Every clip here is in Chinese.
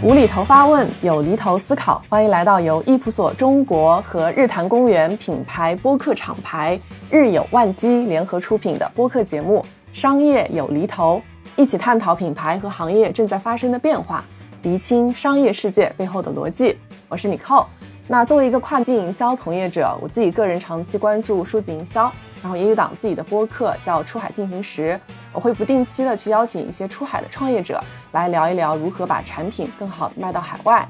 无厘头发问，有厘头思考，欢迎来到由易普所中国和日坛公园品牌播客厂牌日有万机联合出品的播客节目《商业有厘头》，一起探讨品牌和行业正在发生的变化，厘清商业世界背后的逻辑。我是 Nicole。那作为一个跨境营销从业者，我自己个人长期关注数字营销，然后也有档自己的播客叫《出海进行时》，我会不定期的去邀请一些出海的创业者来聊一聊如何把产品更好卖到海外。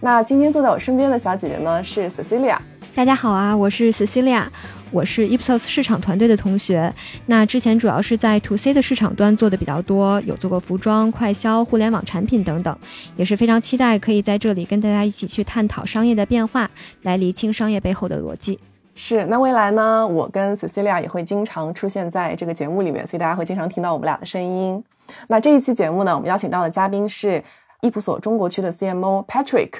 那今天坐在我身边的小姐姐呢是 Cecilia。大家好啊，我是 Cecilia，我是 Ipsos 市场团队的同学。那之前主要是在 To C 的市场端做的比较多，有做过服装、快销、互联网产品等等，也是非常期待可以在这里跟大家一起去探讨商业的变化，来厘清商业背后的逻辑。是，那未来呢，我跟 Cecilia 也会经常出现在这个节目里面，所以大家会经常听到我们俩的声音。那这一期节目呢，我们邀请到的嘉宾是易普所中国区的 CMO Patrick。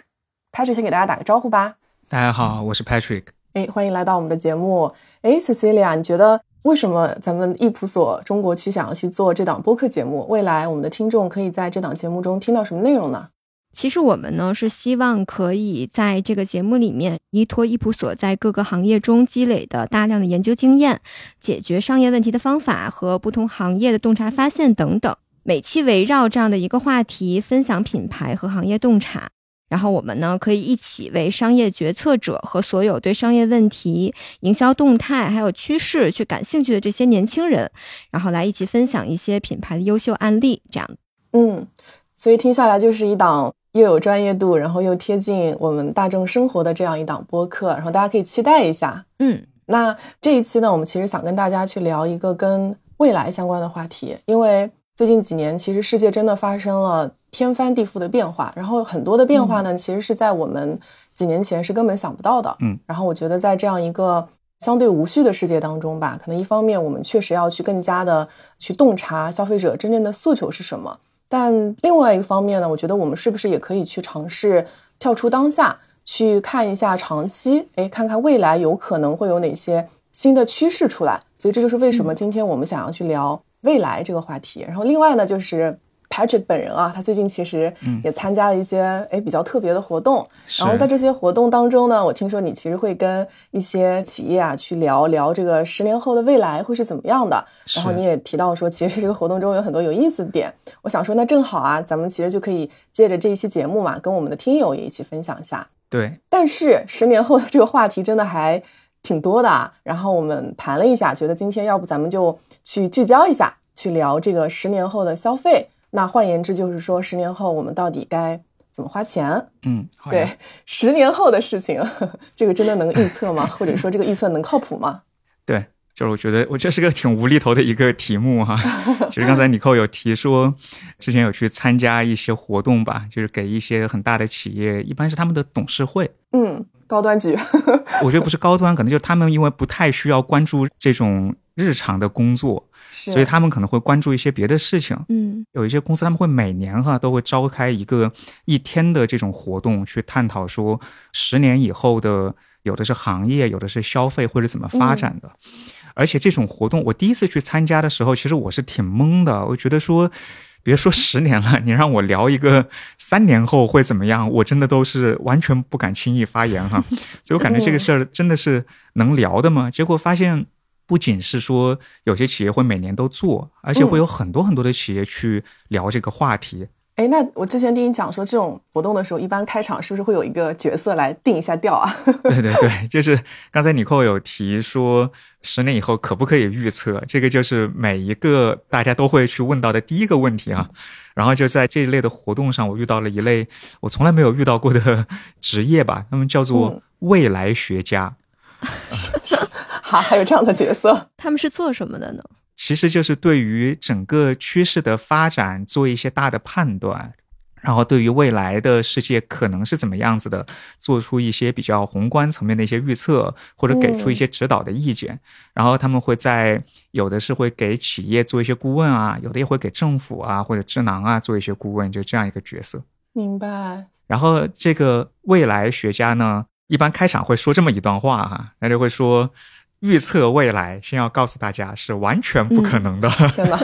Patrick 先给大家打个招呼吧。大家好，我是 Patrick。哎，欢迎来到我们的节目。哎，Cecilia，你觉得为什么咱们易普所中国区想要去做这档播客节目？未来我们的听众可以在这档节目中听到什么内容呢？其实我们呢是希望可以在这个节目里面依托易普所在各个行业中积累的大量的研究经验、解决商业问题的方法和不同行业的洞察发现等等，每期围绕这样的一个话题分享品牌和行业洞察。然后我们呢，可以一起为商业决策者和所有对商业问题、营销动态还有趋势去感兴趣的这些年轻人，然后来一起分享一些品牌的优秀案例。这样，嗯，所以听下来就是一档又有专业度，然后又贴近我们大众生活的这样一档播客，然后大家可以期待一下。嗯，那这一期呢，我们其实想跟大家去聊一个跟未来相关的话题，因为最近几年其实世界真的发生了。天翻地覆的变化，然后很多的变化呢，其实是在我们几年前是根本想不到的。嗯，然后我觉得在这样一个相对无序的世界当中吧，可能一方面我们确实要去更加的去洞察消费者真正的诉求是什么，但另外一个方面呢，我觉得我们是不是也可以去尝试跳出当下，去看一下长期，哎，看看未来有可能会有哪些新的趋势出来。所以这就是为什么今天我们想要去聊未来这个话题。然后另外呢，就是。Patrick 本人啊，他最近其实也参加了一些哎比较特别的活动，然后在这些活动当中呢，我听说你其实会跟一些企业啊去聊聊这个十年后的未来会是怎么样的，然后你也提到说，其实这个活动中有很多有意思的点，我想说那正好啊，咱们其实就可以借着这一期节目嘛，跟我们的听友也一起分享一下。对，但是十年后的这个话题真的还挺多的啊，然后我们盘了一下，觉得今天要不咱们就去聚焦一下，去聊这个十年后的消费。那换言之，就是说，十年后我们到底该怎么花钱？嗯，对，十年后的事情，这个真的能预测吗？或者说，这个预测能靠谱吗？对，就是我觉得，我这是个挺无厘头的一个题目哈。其实刚才尼寇有提说，之前有去参加一些活动吧，就是给一些很大的企业，一般是他们的董事会。嗯，高端局。我觉得不是高端，可能就是他们因为不太需要关注这种日常的工作。所以他们可能会关注一些别的事情。嗯，有一些公司他们会每年哈都会召开一个一天的这种活动，去探讨说十年以后的有的是行业，有的是消费或者怎么发展的。而且这种活动我第一次去参加的时候，其实我是挺懵的。我觉得说，别说十年了，你让我聊一个三年后会怎么样，我真的都是完全不敢轻易发言哈。所以我感觉这个事儿真的是能聊的吗？结果发现。不仅是说有些企业会每年都做，而且会有很多很多的企业去聊这个话题。哎，那我之前听你讲说，这种活动的时候，一般开场是不是会有一个角色来定一下调啊？对对对，就是刚才尼寇有提说，十年以后可不可以预测？这个就是每一个大家都会去问到的第一个问题啊。然后就在这一类的活动上，我遇到了一类我从来没有遇到过的职业吧，他们叫做未来学家。好，还有这样的角色，他们是做什么的呢？其实就是对于整个趋势的发展做一些大的判断，然后对于未来的世界可能是怎么样子的，做出一些比较宏观层面的一些预测，或者给出一些指导的意见。然后他们会在有的是会给企业做一些顾问啊，有的也会给政府啊或者智囊啊做一些顾问，就这样一个角色。明白。然后这个未来学家呢，一般开场会说这么一段话哈，那就会说。预测未来，先要告诉大家是完全不可能的。天哪，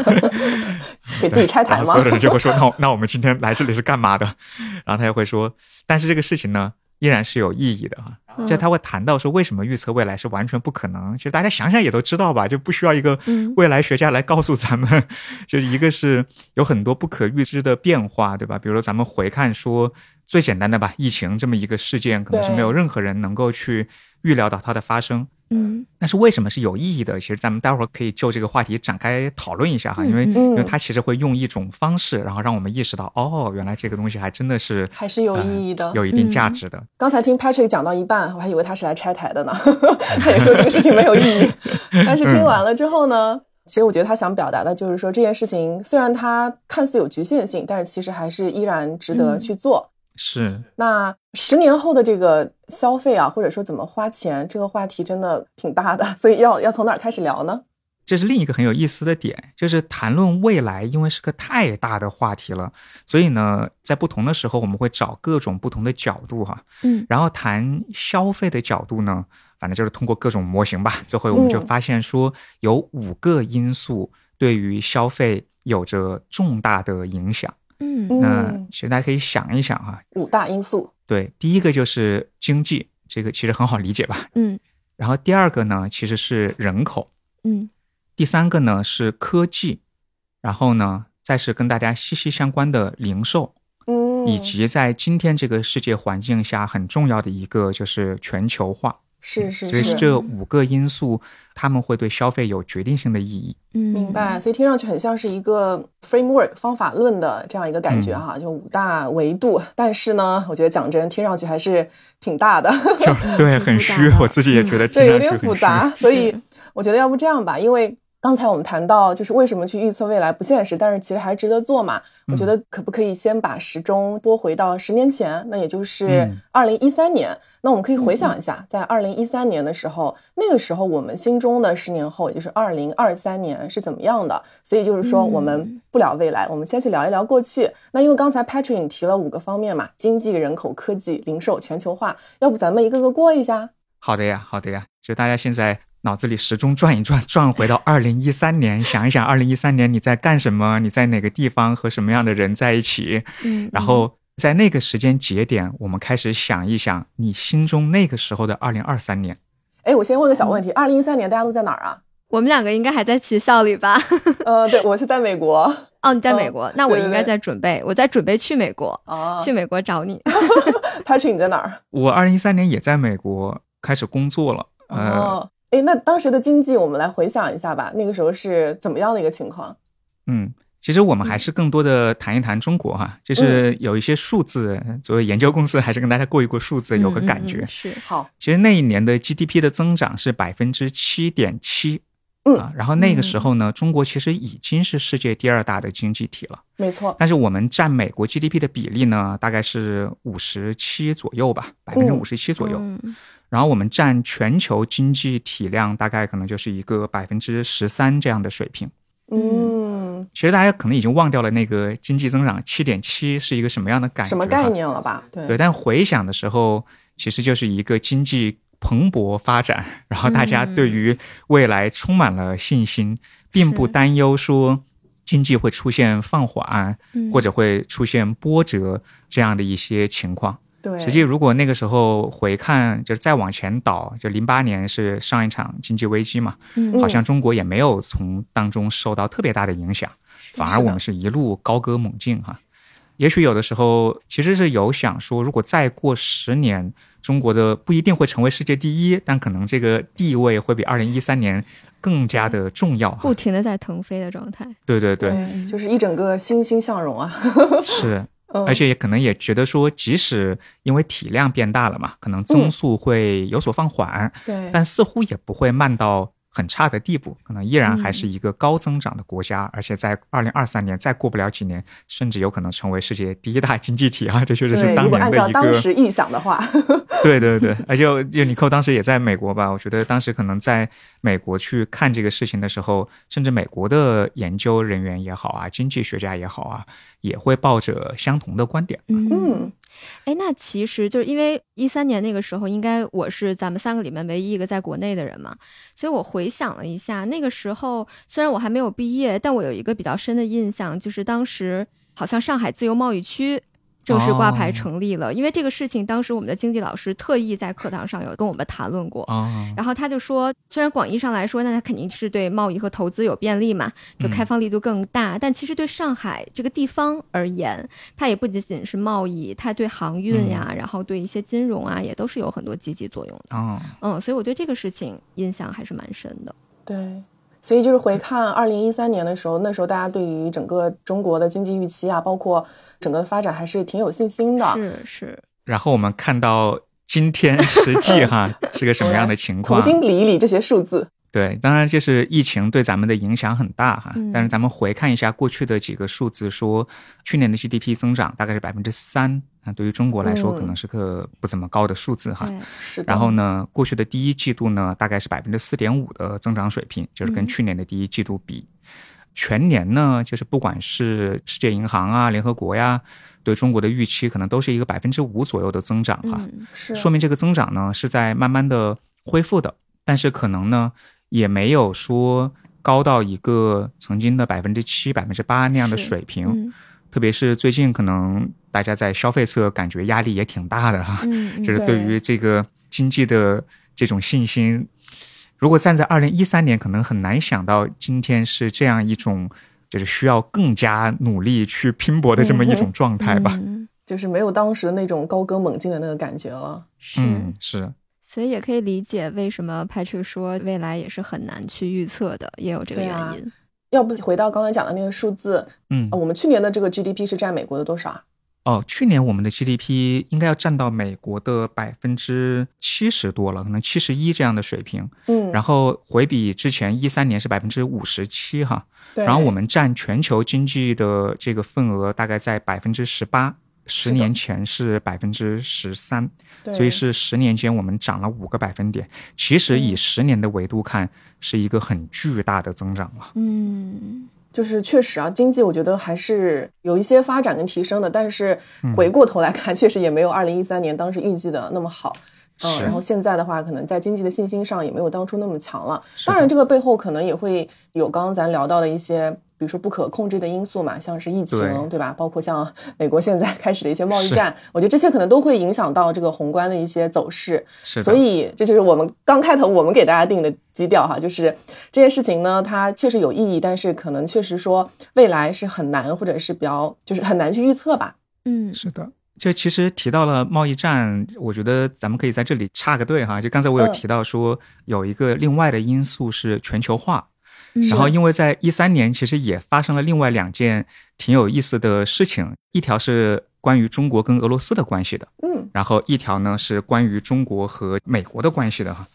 给自己拆台吗？所有的人就会说：“ 那那我们今天来这里是干嘛的？” 然后他又会说：“但是这个事情呢，依然是有意义的哈。”就他会谈到说，为什么预测未来是完全不可能？其实大家想想也都知道吧，就不需要一个未来学家来告诉咱们。就是一个是有很多不可预知的变化，对吧？比如说咱们回看说最简单的吧，疫情这么一个事件，可能是没有任何人能够去预料到它的发生。嗯，但是为什么是有意义的？其实咱们待会儿可以就这个话题展开讨论一下哈，因为因为它其实会用一种方式，然后让我们意识到，哦，原来这个东西还真的是还是有意义的，有一定价值的。刚才听 Patrick 讲到一半，我还以为他是来拆台的呢，他也说这个事情没有意义。但是听完了之后呢，其实我觉得他想表达的就是说，这件事情虽然它看似有局限性，但是其实还是依然值得去做。是，那十年后的这个消费啊，或者说怎么花钱，这个话题真的挺大的，所以要要从哪儿开始聊呢？这是另一个很有意思的点，就是谈论未来，因为是个太大的话题了，所以呢，在不同的时候我们会找各种不同的角度哈，嗯，然后谈消费的角度呢，反正就是通过各种模型吧，最后我们就发现说有五个因素对于消费有着重大的影响。嗯，那其实大家可以想一想哈，五大因素。对，第一个就是经济，这个其实很好理解吧？嗯。然后第二个呢，其实是人口。嗯。第三个呢是科技，然后呢再是跟大家息息相关的零售。嗯。以及在今天这个世界环境下很重要的一个就是全球化。是是是，所以这五个因素，他们会对消费有决定性的意义。嗯，明白。所以听上去很像是一个 framework 方法论的这样一个感觉哈，就五大维度。但是呢，我觉得讲真，听上去还是挺大的。就对，很虚。我自己也觉得对，有点复杂。所以我觉得要不这样吧，因为。刚才我们谈到，就是为什么去预测未来不现实，但是其实还值得做嘛？我觉得可不可以先把时钟拨回到十年前，那也就是二零一三年。那我们可以回想一下，在二零一三年的时候，那个时候我们心中的十年后，也就是二零二三年是怎么样的？所以就是说，我们不聊未来，我们先去聊一聊过去。那因为刚才 Patrick 你提了五个方面嘛，经济、人口、科技、零售、全球化，要不咱们一个个过一下？好的呀，好的呀，就大家现在。脑子里时钟转一转，转回到二零一三年，想一想二零一三年你在干什么？你在哪个地方和什么样的人在一起？嗯，然后在那个时间节点，我们开始想一想你心中那个时候的二零二三年。哎，我先问个小问题：二零一三年大家都在哪儿啊？我们两个应该还在学校里吧？呃，对，我是在美国。哦，你在美国？那我应该在准备，我在准备去美国。哦，去美国找你。Patrick，你在哪儿？我二零一三年也在美国开始工作了。哦。哎，那当时的经济，我们来回想一下吧。那个时候是怎么样的一个情况？嗯，其实我们还是更多的谈一谈中国哈，就是有一些数字，作为研究公司，还是跟大家过一过数字，有个感觉。是好。其实那一年的 GDP 的增长是百分之七点七，嗯，然后那个时候呢，中国其实已经是世界第二大的经济体了，没错。但是我们占美国 GDP 的比例呢，大概是五十七左右吧，百分之五十七左右。然后我们占全球经济体量大概可能就是一个百分之十三这样的水平。嗯，其实大家可能已经忘掉了那个经济增长七点七是一个什么样的感觉、什么概念了吧？对。对，但回想的时候，其实就是一个经济蓬勃发展，然后大家对于未来充满了信心，并不担忧说经济会出现放缓或者会出现波折这样的一些情况。对，实际如果那个时候回看，就是再往前倒，就零八年是上一场经济危机嘛，嗯，好像中国也没有从当中受到特别大的影响，反而我们是一路高歌猛进哈。也许有的时候其实是有想说，如果再过十年，中国的不一定会成为世界第一，但可能这个地位会比二零一三年更加的重要，不停的在腾飞的状态。对对对，就是一整个欣欣向荣啊。是。而且也可能也觉得说，即使因为体量变大了嘛，可能增速会有所放缓，对，但似乎也不会慢到很差的地步，可能依然还是一个高增长的国家。而且在二零二三年再过不了几年，甚至有可能成为世界第一大经济体啊！这确实是当年的一个。按照当时预想的话，对对对，而且就尼寇当时也在美国吧，我觉得当时可能在美国去看这个事情的时候，甚至美国的研究人员也好啊，经济学家也好啊，也会抱着相同的观点。嗯，哎，那其实就是因为一三年那个时候，应该我是咱们三个里面唯一一个在国内的人嘛，所以我回想了一下，那个时候虽然我还没有毕业，但我有一个比较深的印象，就是当时好像上海自由贸易区。正式挂牌成立了，因为这个事情，当时我们的经济老师特意在课堂上有跟我们谈论过。然后他就说，虽然广义上来说，那他肯定是对贸易和投资有便利嘛，就开放力度更大。但其实对上海这个地方而言，它也不仅仅是贸易，它对航运呀，然后对一些金融啊，也都是有很多积极作用的。嗯，所以我对这个事情印象还是蛮深的。对。所以就是回看二零一三年的时候，那时候大家对于整个中国的经济预期啊，包括整个发展还是挺有信心的。是是。然后我们看到今天实际哈 是个什么样的情况？重新理一理这些数字。对，当然就是疫情对咱们的影响很大哈。但是咱们回看一下过去的几个数字，说去年的 GDP 增长大概是百分之三，那对于中国来说可能是个不怎么高的数字哈。是。然后呢，过去的第一季度呢，大概是百分之四点五的增长水平，就是跟去年的第一季度比。全年呢，就是不管是世界银行啊、联合国呀，对中国的预期可能都是一个百分之五左右的增长哈。是。说明这个增长呢是在慢慢的恢复的，但是可能呢。也没有说高到一个曾经的百分之七、百分之八那样的水平，特别是最近可能大家在消费侧感觉压力也挺大的哈，就是对于这个经济的这种信心，如果站在二零一三年，可能很难想到今天是这样一种就是需要更加努力去拼搏的这么一种状态吧，就是没有当时那种高歌猛进的那个感觉了，嗯，是。所以也可以理解为什么 Patrick 说未来也是很难去预测的，也有这个原因。要不回到刚才讲的那个数字，嗯，我们去年的这个 GDP 是占美国的多少啊？哦，去年我们的 GDP 应该要占到美国的百分之七十多了，可能七十一这样的水平。嗯，然后回比之前一三年是百分之五十七哈。对。然后我们占全球经济的这个份额大概在百分之十八。十年前是百分之十三，所以是十年间我们涨了五个百分点。其实以十年的维度看，是一个很巨大的增长了。嗯，就是确实啊，经济我觉得还是有一些发展跟提升的，但是回过头来看，确实也没有二零一三年当时预计的那么好。嗯，然后现在的话，可能在经济的信心上也没有当初那么强了。当然，这个背后可能也会有刚刚咱聊到的一些，比如说不可控制的因素嘛，像是疫情，对吧？包括像美国现在 开始的一些贸易战，我觉得这些可能都会影响到这个宏观的一些走势。是所以这就是我们刚开头我们给大家定的基调哈，就是这件事情呢，它确实有意义，但是可能确实说未来是很难，或者是比较就是很难去预测吧。嗯，是的。就其实提到了贸易战，我觉得咱们可以在这里插个队哈。就刚才我有提到说，有一个另外的因素是全球化，然后因为在一三年其实也发生了另外两件挺有意思的事情，一条是关于中国跟俄罗斯的关系的，嗯，然后一条呢是关于中国和美国的关系的哈。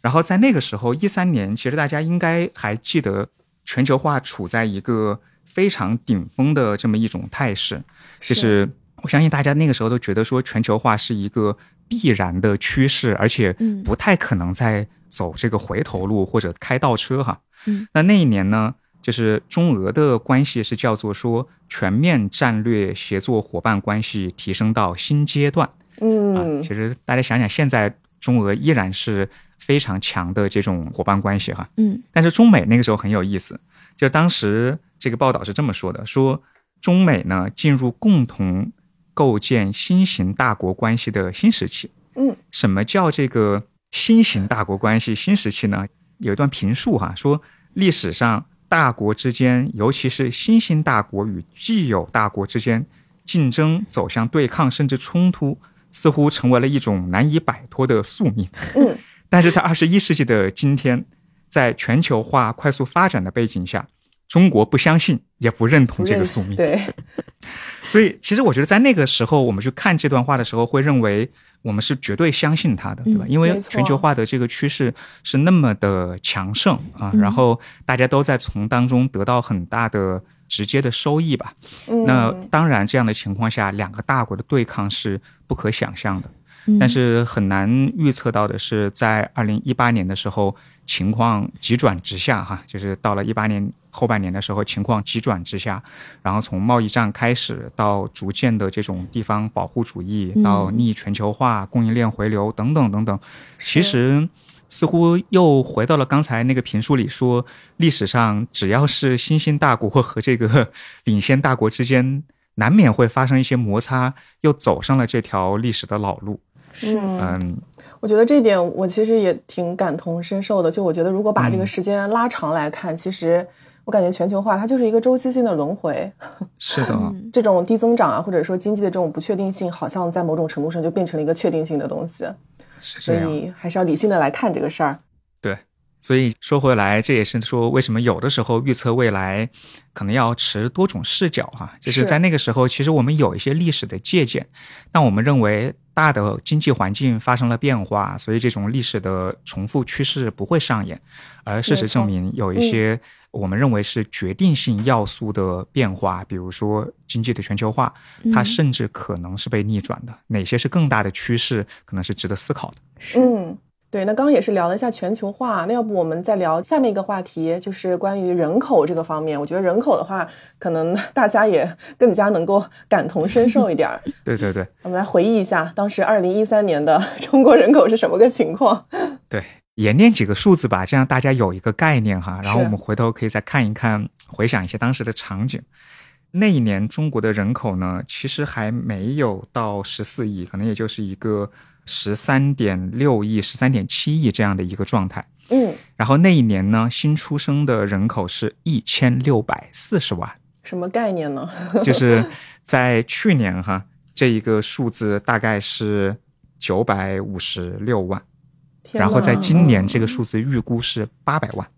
然后在那个时候，一三年其实大家应该还记得，全球化处在一个非常顶峰的这么一种态势，就是。我相信大家那个时候都觉得说全球化是一个必然的趋势，而且不太可能再走这个回头路或者开倒车哈。嗯，那那一年呢，就是中俄的关系是叫做说全面战略协作伙伴关系提升到新阶段。嗯，啊，其实大家想想，现在中俄依然是非常强的这种伙伴关系哈。嗯，但是中美那个时候很有意思，就当时这个报道是这么说的：说中美呢进入共同。构建新型大国关系的新时期。嗯，什么叫这个新型大国关系新时期呢？有一段评述哈，说历史上大国之间，尤其是新兴大国与既有大国之间，竞争走向对抗甚至冲突，似乎成为了一种难以摆脱的宿命。嗯，但是在二十一世纪的今天，在全球化快速发展的背景下。中国不相信，也不认同这个宿命。对，所以其实我觉得在那个时候，我们去看这段话的时候，会认为我们是绝对相信他的，对吧？因为全球化的这个趋势是那么的强盛啊，然后大家都在从当中得到很大的直接的收益吧。那当然，这样的情况下，两个大国的对抗是不可想象的。嗯但是很难预测到的是，在二零一八年的时候，情况急转直下哈，就是到了一八年后半年的时候，情况急转直下，然后从贸易战开始，到逐渐的这种地方保护主义，嗯到逆全球化、供应链回流等等等等，其实。似乎又回到了刚才那个评述里说，历史上只要是新兴大国和这个 领先大国之间，难免会发生一些摩擦，又走上了这条历史的老路。是嗯，嗯，我觉得这点我其实也挺感同身受的。就我觉得，如果把这个嗯时间拉长来看，其实我感觉全球化它就是一个周期性的轮回。是的，嗯这种低增长啊，或者说经济的这种不确定性，好像在某种程度上就变成了一个确定性的东西。所是这样。以还是要理性的来看这个事儿。对，所以说回来，这也是说为什么有的时候预测未来可能要持多种视角哈、就是是在那个时候，其实我们有一些历史的借鉴，但我们认为大的经济环境发生了变化，所以这种历史的重复趋势不会上演，而事实证明有一些我们认为是决定性要素的变化，比如说经济的全球化，它嗯甚至可能是被逆转的。哪些是更大的趋势，可能是值得思考的。是嗯，对，那刚刚也是聊了一下全球化，那要不我们再聊下面一个话题，就是关于人口这个方面。我觉得人口的话，可能大家也更加能够感同身受一点儿。对对对。我们来回忆一下，当时二零一三年的 中国人口是什么个情况？对，也念几个数字吧，这样大家有一个概念哈。然后我们回头可以再看一看，回想一下当时的场景。那一年中国的人口呢，其实还没有到十四亿，可能也就是一个十三点六亿、十三点七亿这样的一个状态。嗯，然后那一年呢，新出生的人口是一千六百四十万，什么概念呢？就是在去年哈，这一个数字大概是九百五十六万。然后在今年这个数字预估是八百万，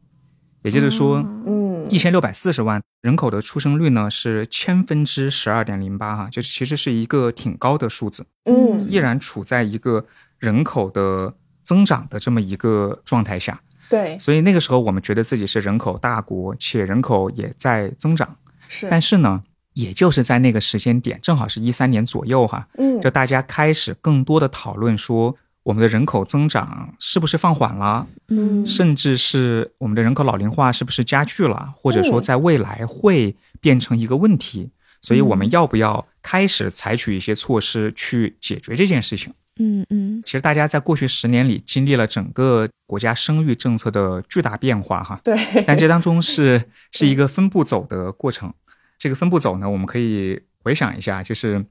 也就是说，嗯。一千六百四十万人口的出生率呢是千分之十二点零八哈，就其实是一个挺高的数字，嗯。依然处在一个人口的增长的这么一个状态下，对。所以那个时候我们觉得自己是人口大国，且人口也在增长，是，但是呢，也就是在那个时间点，正好是一三年左右哈，嗯。就大家开始更多的讨论说，我们的人口增长是不是放缓了，嗯。甚至是我们的人口老龄化是不是加剧了，或者说嗯在未来会变成一个问题，所以我们要不要开始采取一些措施去解决这件事情？嗯嗯。其实大家在过去十年里经历了整个国家生育政策的巨大变化哈，对，但这当中是 是一个分步走的过程。这个分步走呢，我们可以回想一下，就是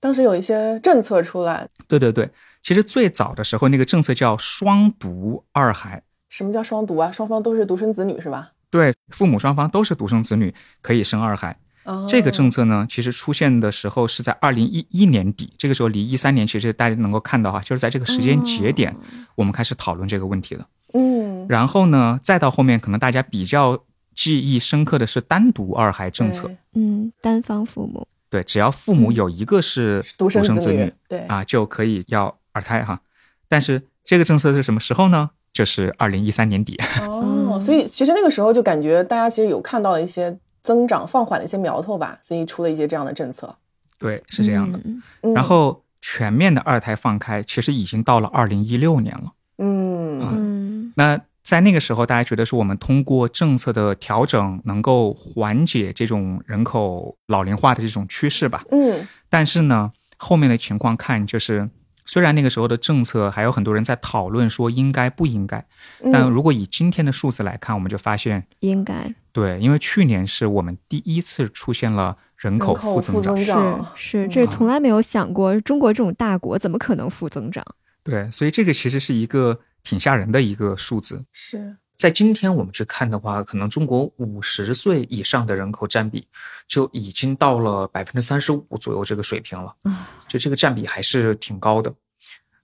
当时有一些政策出来，对对对，其实最早的时候那个政策叫双独二孩，什么叫双独啊？双方都是独生子女是吧？对，父母双方都是独生子女，可以生二孩。哦这个政策呢，其实出现的时候是在二零一一年底，这个时候离一三年，其实大家能够看到哈，就是在这个时间节点，我们开始讨论这个问题了。嗯，然后呢，再到后面，可能大家比较记忆深刻的是单独二孩政策，嗯，单方父母，对，只要父母有一个是独生子生女，对啊，就可以要二胎哈。但是这个政策是什么时候呢？就是二零一三年底。哦，所以其实那个时候就感觉大家其实有看到了一些增长放缓的一些苗头吧，所以出了一些这样的政策。对，是这样的。然后全面的二胎放开，其实已经到了二零一六年了。嗯嗯那在那个时候，大家觉得说我们通过政策的调整能够缓解这种人口老龄化的这种趋势吧。嗯但是呢，后面的情况看，就是虽然那个时候的政策还有很多人在讨论说应该不应该，但嗯如果以今天的数字来看，我们就发现，应该对，因为去年是我们第一次出现了人口人口负增长。负增长是是，这从来没有想过，中国这种大国怎么可能负增长？对，所以这个其实是一个挺吓人的一个数字。是在今天我们去看的话，可能中国五十岁以上的人口占比就已经到了百分之三十五左右这个水平了，啊，就这个占比还是挺高的。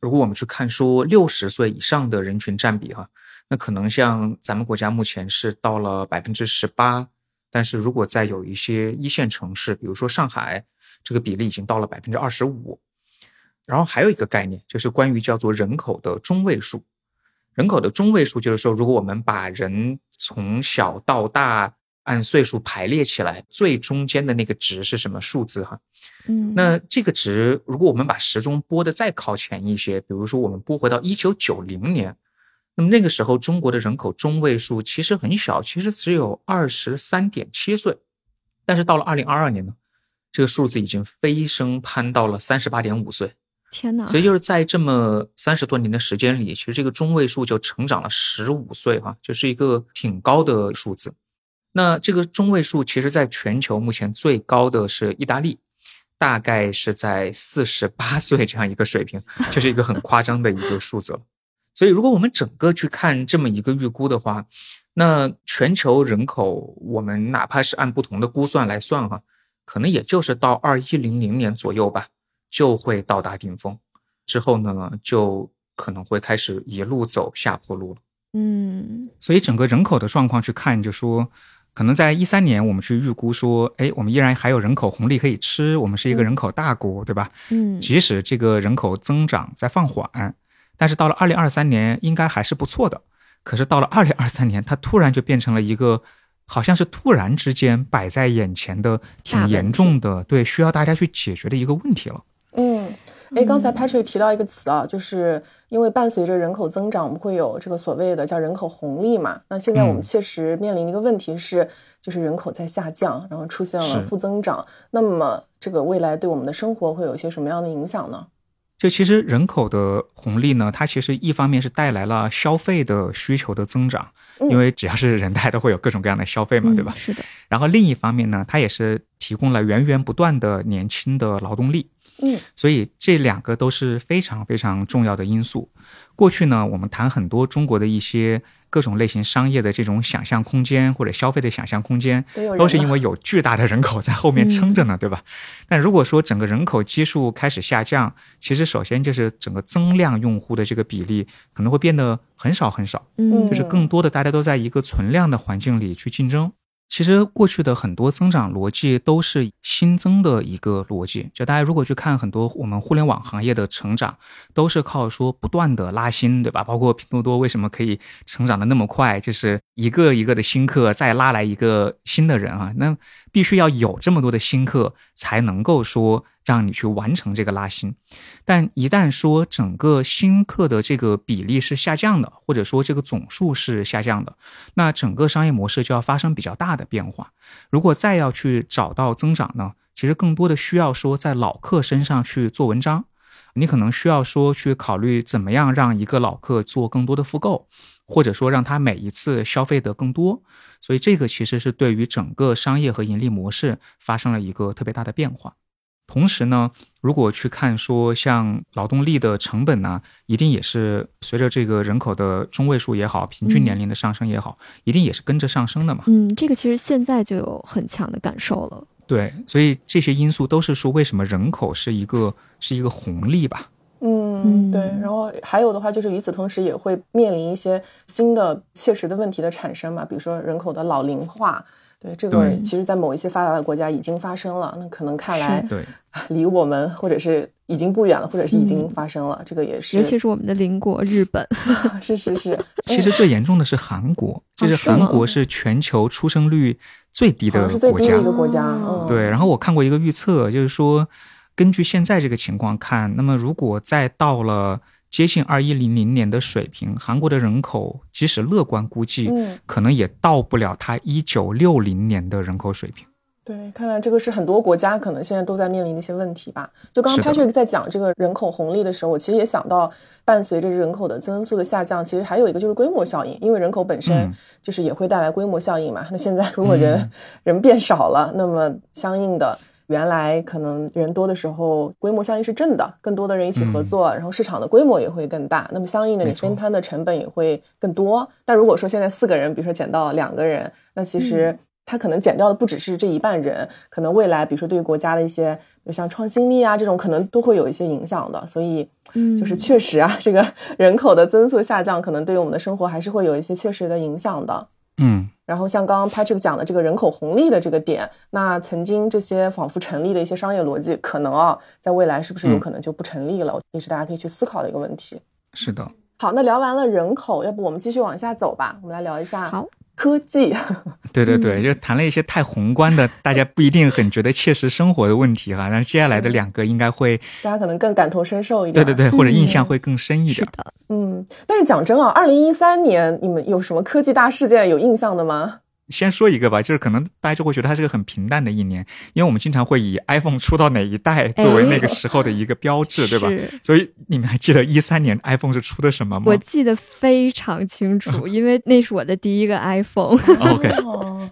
如果我们去看说六十岁以上的人群占比哈，那可能像咱们国家目前是到了百分之十八，但是如果在有一些一线城市，比如说上海，这个比例已经到了百分之二十五。然后还有一个概念，就是关于叫做人口的中位数。人口的中位数就是说，如果我们把人从小到大按岁数排列起来，最中间的那个值是什么数字哈？嗯，那这个值，如果我们把时钟拨的再靠前一些，比如说我们拨回到一九九零年，那么那个时候中国的人口中位数其实很小，其实只有二十三点七岁，但是到了二零二二年呢，这个数字已经飞升攀到了三十八点五岁。天哪！所以就是在这么三十多年的时间里，其实这个中位数就成长了十五岁哈，就是一个挺高的数字。那这个中位数其实在全球目前最高的是意大利，大概是在四十八岁这样一个水平，就是一个很夸张的一个数字了。所以如果我们整个去看这么一个预估的话，那全球人口我们哪怕是按不同的估算来算哈，可能也就是到二一零零年左右吧。就会到达顶峰，之后呢，就可能会开始一路走下坡路了。嗯，所以整个人口的状况去看，就说可能在一三年，我们去预估说，哎，我们依然还有人口红利可以吃，我们是一个人口大国，对吧？嗯，即使这个人口增长在放缓，但是到了二零二三年，应该还是不错的。可是到了二零二三年，它突然就变成了一个，好像是突然之间摆在眼前的挺严重的，对，需要大家去解决的一个问题了。嗯，哎，刚才 Patrick 提到一个词啊，就是因为伴随着人口增长，我们会有这个所谓的叫人口红利嘛。那现在我们切实面临的一个问题是，就是人口在下降，然后出现了负增长。那么这个未来对我们的生活会有一些什么样的影响呢？就其实人口的红利呢，它其实一方面是带来了消费的需求的增长，因为只要是人，大家都会有各种各样的消费嘛，对吧？是的。然后另一方面呢，它也是提供了源源不断的年轻的劳动力。嗯，所以这两个都是非常非常重要的因素。过去呢，我们谈很多中国的一些各种类型商业的这种想象空间或者消费的想象空间，都是因为有巨大的人口在后面撑着呢，对吧？但如果说整个人口基数开始下降，其实首先就是整个增量用户的这个比例可能会变得很少很少，嗯，就是更多的大家都在一个存量的环境里去竞争。其实过去的很多增长逻辑都是新增的一个逻辑，就大家如果去看很多我们互联网行业的成长，都是靠说不断的拉新，对吧？包括拼多多为什么可以成长的那么快，就是一个一个的新客再拉来一个新的人啊，那必须要有这么多的新客才能够说。让你去完成这个拉新，但一旦说整个新客的这个比例是下降的，或者说这个总数是下降的，那整个商业模式就要发生比较大的变化。如果再要去找到增长呢，其实更多的需要说在老客身上去做文章，你可能需要说去考虑怎么样让一个老客做更多的复购，或者说让他每一次消费的更多。所以这个其实是对于整个商业和盈利模式发生了一个特别大的变化。同时呢，如果去看说像劳动力的成本呢，一定也是随着这个人口的中位数也好，平均年龄的上升也好，一定也是跟着上升的嘛。嗯，这个其实现在就有很强的感受了。对，所以这些因素都是说为什么人口是一个是一个红利吧。嗯，对。然后还有的话，就是与此同时也会面临一些新的切实的问题的产生嘛，比如说人口的老龄化。对这个，其实，在某一些发达的国家已经发生了。那可能看来，对，离我们或者是已经不远了，或者是已经发生了。这个也是，尤其是我们的邻国日本。是是是。其实最严重的是韩国，就是韩国是全球出生率最低的国家，一个国家。对。然后我看过一个预测，就是说，根据现在这个情况看，那么如果再到了。接近二一零零年的水平，韩国的人口即使乐观估计，嗯，可能也到不了它一九六零年的人口水平。对，看来这个是很多国家可能现在都在面临的一些问题吧。就刚刚 Patrick 在讲这个人口红利的时候，我其实也想到，伴随着人口的增速的下降，其实还有一个就是规模效应，因为人口本身就是也会带来规模效应嘛。那现在如果人人变少了，那么相应的。原来可能人多的时候，规模效应是正的，更多的人一起合作，然后市场的规模也会更大，那么相应的你分摊的成本也会更多。但如果说现在四个人，比如说减到两个人，那其实他可能减掉的不只是这一半人，可能未来比如说对于国家的一些，比如像创新力啊这种，可能都会有一些影响的。所以，就是确实啊，这个人口的增速下降，可能对于我们的生活还是会有一些切实的影响的。嗯。然后像刚刚 Patrick 讲的这个人口红利的这个点，那曾经这些仿佛成立的一些商业逻辑，可能啊，在未来是不是有可能就不成立了？也是大家可以去思考的一个问题。是的。好，那聊完了人口，要不我们继续往下走吧？我们来聊一下好科技。对 对对，就谈了一些太宏观的，大家不一定很觉得切实生活的问题哈。但是接下来的两个应该会，大家可能更感同身受一点。对对对，或者印象会更深一点。是的，嗯。但是讲真啊，二零一三年你们有什么科技大事件有印象的吗？先说一个吧，就是可能大家就会觉得它是个很平淡的一年，因为我们经常会以 iPhone 出到哪一代作为那个时候的一个标志，对吧？所以你们还记得一三年 iPhone 是出的什么吗？我记得非常清楚，因为那是我的第一个 iPhone。OK，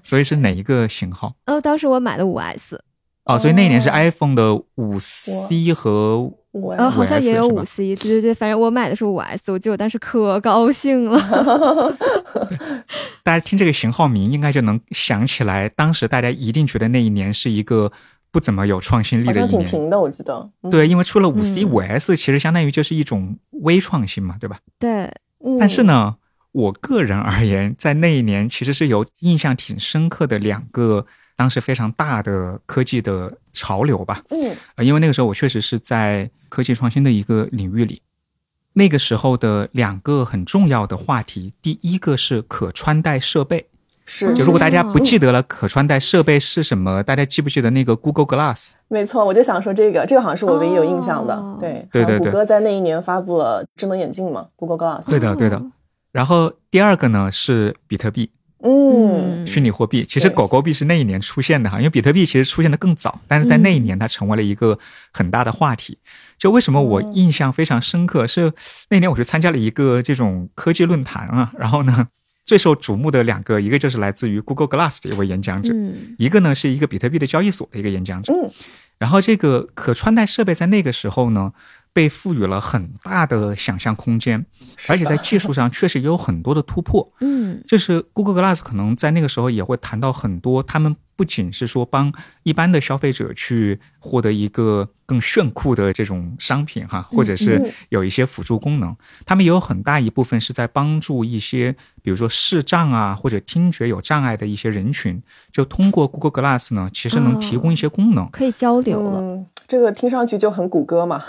所以是哪一个型号？哦，当时我买的五 S。哦，所以那一年是 iPhone 的五 C 和。呃，好像也有五 C，对对对，反正我买的是五 S，我记得我当时可高兴了。大家听这个型号名，应该就能想起来，当时大家一定觉得那一年是一个不怎么有创新力的一年。挺平的，我记得。对，因为出了五 C、五 S，其实相当于就是一种微创新嘛，对吧？对。但是呢，我个人而言，在那一年其实是有印象挺深刻的两个。当时非常大的科技的潮流吧，嗯，因为那个时候我确实是在科技创新的一个领域里。那个时候的两个很重要的话题，第一个是可穿戴设备，是。就如果大家不记得了可穿戴设备是什么，大家记不记得那个 Google Glass？没错，我就想说这个，这个好像是我唯一有印象的。对，对对对。谷歌在那一年发布了智能眼镜嘛，Google Glass。对的，对的。然后第二个呢是比特币。嗯，虚拟货币其实狗狗币是那一年出现的哈，因为比特币其实出现的更早，但是在那一年它成为了一个很大的话题。就为什么我印象非常深刻，是那年我去参加了一个这种科技论坛啊，然后呢，最受瞩目的两个，一个就是来自于 Google Glass 的一位演讲者，一个呢是一个比特币的交易所的一个演讲者。然后这个可穿戴设备在那个时候呢。被赋予了很大的想象空间，而且在技术上确实也有很多的突破。嗯，就是 Google Glass 可能在那个时候也会谈到很多，他们不仅是说帮一般的消费者去获得一个更炫酷的这种商品哈，或者是有一些辅助功能，他们也有很大一部分是在帮助一些，比如说视障啊或者听觉有障碍的一些人群，就通过 Google Glass 呢，其实能提供一些功能，可以交流了。这个听上去就很谷歌嘛，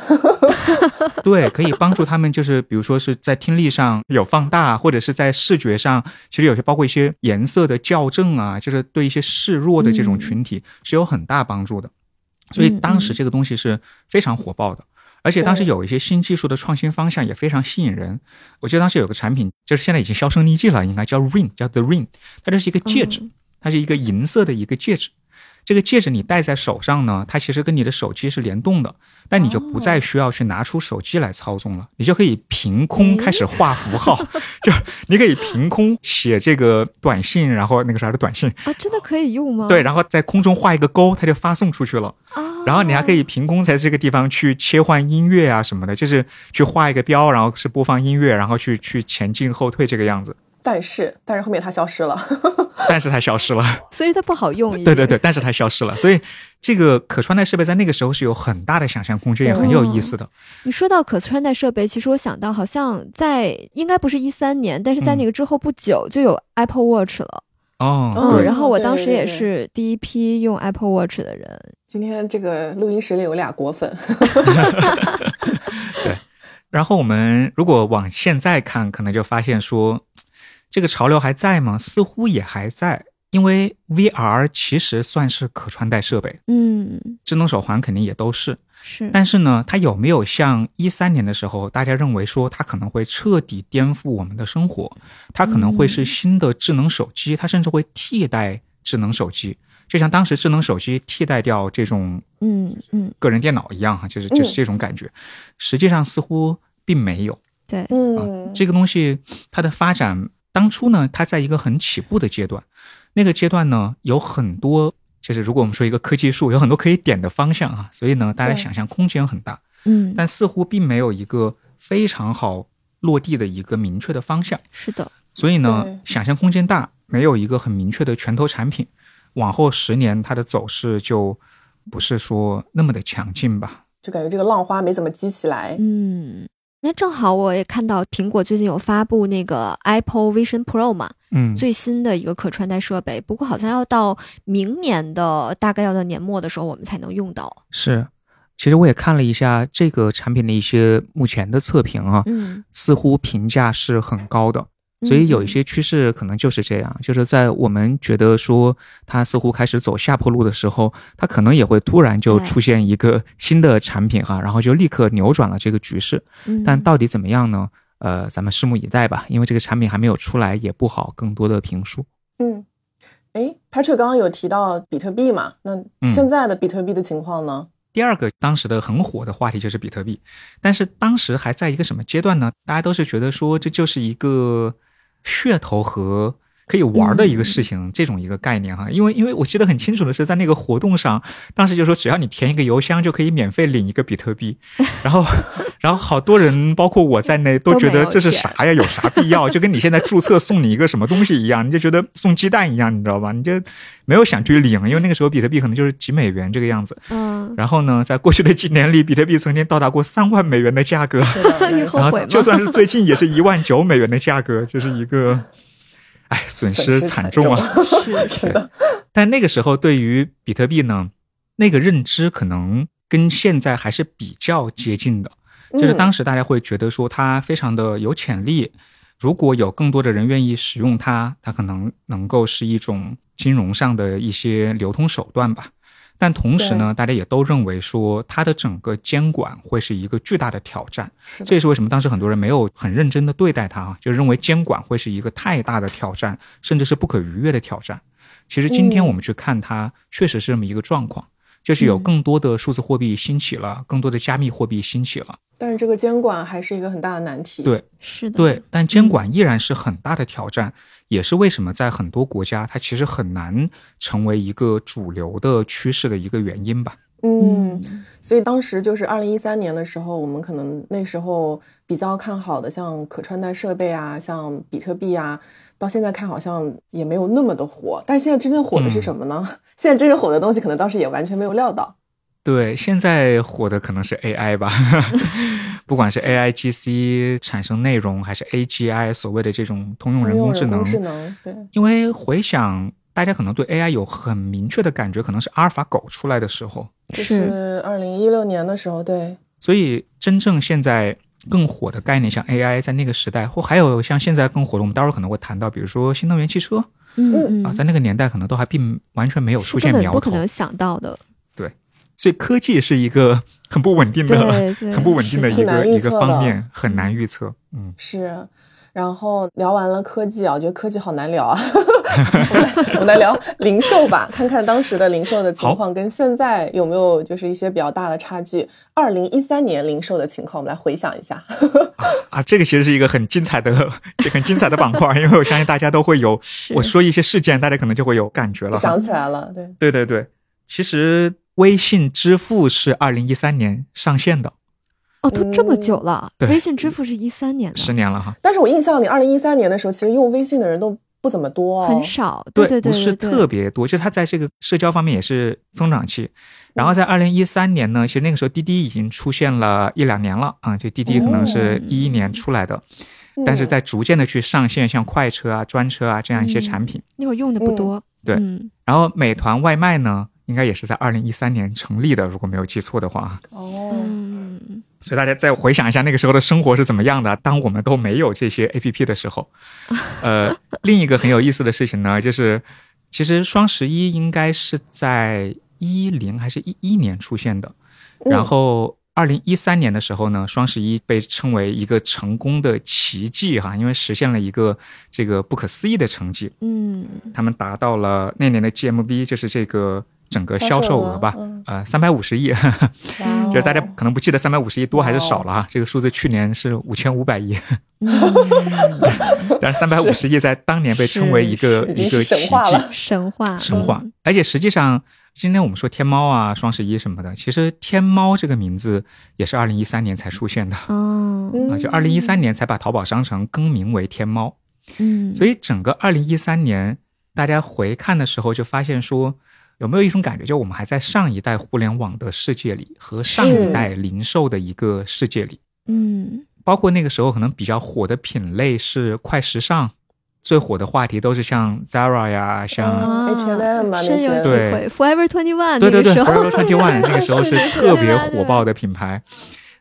对，可以帮助他们，就是比如说是在听力上有放大，或者是在视觉上，其实有些包括一些颜色的校正啊，就是对一些视弱的这种群体是有很大帮助的。所以当时这个东西是非常火爆的，而且当时有一些新技术的创新方向也非常吸引人。我记得当时有个产品，就是现在已经销声匿迹了，应该叫 Ring，叫 The Ring，它这是一个戒指，它是一个银色的一个戒指。这个戒指你戴在手上呢，它其实跟你的手机是联动的，但你就不再需要去拿出手机来操纵了，你就可以凭空开始画符号，就你可以凭空写这个短信，然后那个啥的短信啊，真的可以用吗？对，然后在空中画一个勾，它就发送出去了啊。然后你还可以凭空在这个地方去切换音乐啊什么的，就是去画一个标，然后是播放音乐，然后去去前进后退这个样子。但是，但是后面它消失了。但是它消失了，所以它不好用。对对对，但是它消失了，所以这个可穿戴设备在那个时候是有很大的想象空间，也很有意思的。你说到可穿戴设备，其实我想到好像在应该不是一三年，但是在那个之后不久就有 Apple Watch 了。哦，嗯，然后我当时也是第一批用 Apple Watch 的人。今天这个录音室里有俩果粉。对，然后我们如果往现在看，可能就发现说。这个潮流还在吗？似乎也还在，因为 VR 其实算是可穿戴设备，嗯，智能手环肯定也都是，是。但是呢，它有没有像一三年的时候，大家认为说它可能会彻底颠覆我们的生活，它可能会是新的智能手机，它甚至会替代智能手机，就像当时智能手机替代掉这种，嗯嗯，个人电脑一样哈，就是就是这种感觉。实际上似乎并没有，对，嗯，这个东西它的发展。当初呢，它在一个很起步的阶段，那个阶段呢，有很多，就是如果我们说一个科技树，有很多可以点的方向啊，所以呢，大家想象空间很大，嗯，但似乎并没有一个非常好落地的一个明确的方向，是的，所以呢，想象空间大，没有一个很明确的拳头产品，往后十年它的走势就不是说那么的强劲吧，就感觉这个浪花没怎么激起来，嗯。那正好我也看到苹果最近有发布那个 Apple Vision Pro 嘛，嗯，最新的一个可穿戴设备。不过好像要到明年的大概要到年末的时候，我们才能用到。是，其实我也看了一下这个产品的一些目前的测评啊，嗯，似乎评价是很高的。所以有一些趋势可能就是这样，就是在我们觉得说它似乎开始走下坡路的时候，它可能也会突然就出现一个新的产品哈，然后就立刻扭转了这个局势。嗯但到底怎么样呢？呃，咱们拭目以待吧，因为这个产品还没有出来，也不好更多的评述。嗯，哎，Patrick 刚刚有提到比特币嘛？那现在的比特币的情况呢？第二个当时的很火的话题就是比特币，但是当时还在一个什么阶段呢？大家都是觉得说这就是一个噱头和可以玩的一个事情，这种一个概念哈。因为因为我记得很清楚的是，在那个活动上，当时就说只要你填一个邮箱就可以免费领一个比特币，然后然后好多人包括我在内都觉得这是啥呀？有啥必要？就跟你现在注册送你一个什么东西一样，你就觉得送鸡蛋一样，你知道吧？你就没有想去领，因为那个时候比特币可能就是几美元这个样子。嗯，然后呢，在过去的几年里，比特币曾经到达过三万美元的价格，然后就算是最近也是一万九美元的价格，就是一个，哎，损失惨惨重啊。是 真的，但那个时候对于比特币呢，那个认知可能跟现在还是比较接近的，就是当时大家会觉得说它非常的有潜力，如果有更多的人愿意使用它，它可能能够是一种金融上的一些流通手段吧。但同时呢，大家也都认为说它的整个监管会是一个巨大的挑战。这也是为什么当时很多人没有很认真的对待它啊，就认为监管会是一个太大的挑战，甚至是不可逾越的挑战。其实今天嗯我们去看它，确实是这么一个状况，就是有嗯更多的数字货币兴起了，更多的加密货币兴起了。但是这个监管还是一个很大的难题。对是的，对，但监管依然是很大的挑战，也是为什么在很多国家它其实很难成为一个主流的趋势的一个原因吧。嗯，所以当时就是二零一三年的时候，我们可能那时候比较看好的，像可穿戴设备啊，像比特币啊，到现在看好像也没有那么的火。但是现在真正火的是什么呢？现在真正火的东西，可能当时也完全没有料到。对，现在火的可能是 AI 吧，不管是 AI GC 产生内容，还是 AGI 所谓的这种通用人工智能，智能，对，因为回想大家可能对 AI 有很明确的感觉，可能是阿尔法狗出来的时候，就是二零一六年的时候，对，所以真正现在更火的概念，像 AI，在那个时代，或还有像现在更火的，我们待会儿可能会谈到，比如说新能源汽车嗯嗯。啊，在那个年代可能都还并完全没有出现苗头。不可，能想到的，对所以科技是一个很不稳定的、很不稳定的一个一个方面，很难预测。嗯，是。然后聊完了科技啊，我觉得科技好难聊啊。我们来我们来聊零售吧，看看当时的零售的情况跟现在有没有就是一些比较大的差距。二零一三年零售的情况，我们来回想一下。啊，这个其实是一个很精彩的、这很精彩的板块，因为我相信大家都会有，我说一些事件，大家可能就会有感觉了。想起来了，对，对对对，其实微信支付是二零一三年上线的，哦，都这么久了，对。微信支付是一三年的，十年了哈。但是我印象里，二零一三年的时候，其实用微信的人都不怎么多哦，很少，对对对，不是特别多，就它在这个社交方面也是增长期。然后在二零一三年呢，其实那个时候滴滴已经出现了一两年了啊，就滴滴可能是一一年出来的，嗯。但是在逐渐的去上线像快车啊、专车啊这样一些产品。那会儿用的不多，对。嗯。然后美团外卖呢，应该也是在二零一三年成立的，如果没有记错的话。哦，嗯，所以大家再回想一下那个时候的生活是怎么样的，当我们都没有这些 A P P 的时候。呃，另一个很有意思的事情呢，就是其实双十一应该是在一零还是一一年出现的，然后。二零一三年的时候呢，双十一被称为一个成功的奇迹哈，因为实现了一个这个不可思议的成绩。嗯他们达到了那年的 GMV，就是这个整个销售额吧，嗯。呃，三百五十亿，就是大家可能不记得三百五十亿多还是少了啊，这个数字去年是五千五百亿，嗯，但是三百五十亿在当年被称为一个一个奇迹，神话神话嗯。而且实际上，今天我们说天猫啊、双十一什么的，其实天猫这个名字也是二零一三年才出现的哦，嗯啊，就二零一三年才把淘宝商城更名为天猫。嗯，所以整个二零一三年，大家回看的时候就发现说，有没有一种感觉，就我们还在上一代互联网的世界里和上一代零售的一个世界里，嗯。包括那个时候可能比较火的品类是快时尚。最火的话题都是像 Zara 呀，像、啊 H&M 啊那些。对，Forever Twenty One 对对对，Forever Twenty One 那个时候是特别火爆的品牌，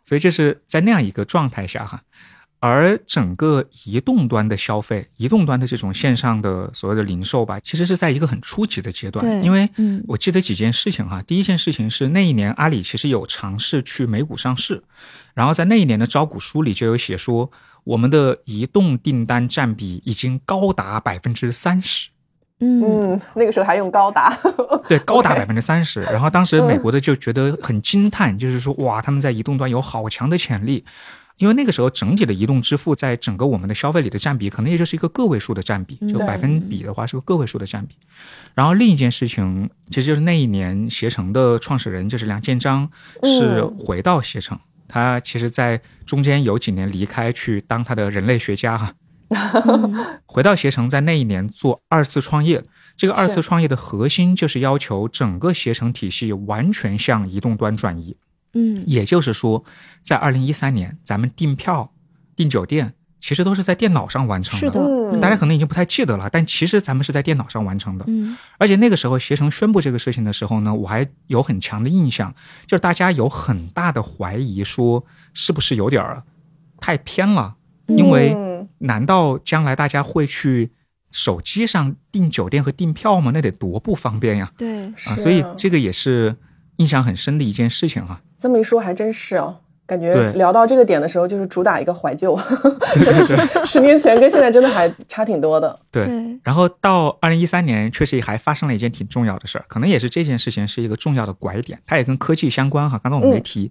所以这是在那样一个状态下哈。而整个移动端的消费，移动端的这种线上的所谓的零售吧，其实是在一个很初级的阶段。对因为嗯我记得几件事情哈。第一件事情是那一年阿里其实有尝试去美股上市，然后在那一年的招股书里就有写说，我们的移动订单占比已经高达百分之三十。嗯嗯，那个时候还用高达，对，高达百分之三十。然后当时美国的就觉得很惊叹，就是说哇，他们在移动端有好强的潜力。因为那个时候整体的移动支付在整个我们的消费里的占比，可能也就是一个个位数的占比，就百分比的话是个个位数的占比。然后另一件事情，其实就是那一年携程的创始人就是梁建章是嗯回到携程，他其实在中间有几年离开去当他的人类学家哈，嗯回到携程，在那一年做二次创业。这个二次创业的核心就是要求整个携程体系完全向移动端转移。嗯也就是说，在二零一三年，咱们订票、订酒店其实都是在电脑上完成是的嗯大家可能已经不太记得了，但其实咱们是在电脑上完成的。嗯而且那个时候，携程宣布这个事情的时候呢，我还有很强的印象，就是大家有很大的怀疑，说是不是有点儿太偏了？因为嗯难道将来大家会去手机上订酒店和订票吗？那得多不方便呀！对啊，是所以这个也是印象很深的一件事情哈、这么一说还真是哦。感觉聊到这个点的时候，就是主打一个怀旧，十年前跟现在真的还差挺多的。对。然后到二零一三年，确实还发生了一件挺重要的事儿，可能也是这件事情是一个重要的拐点，它也跟科技相关哈。刚才我们没提，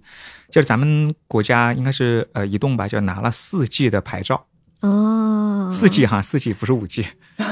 就是咱们国家应该是呃移动吧，就拿了四 G 的牌照，哦，四 G 哈，四 G 不是五 G。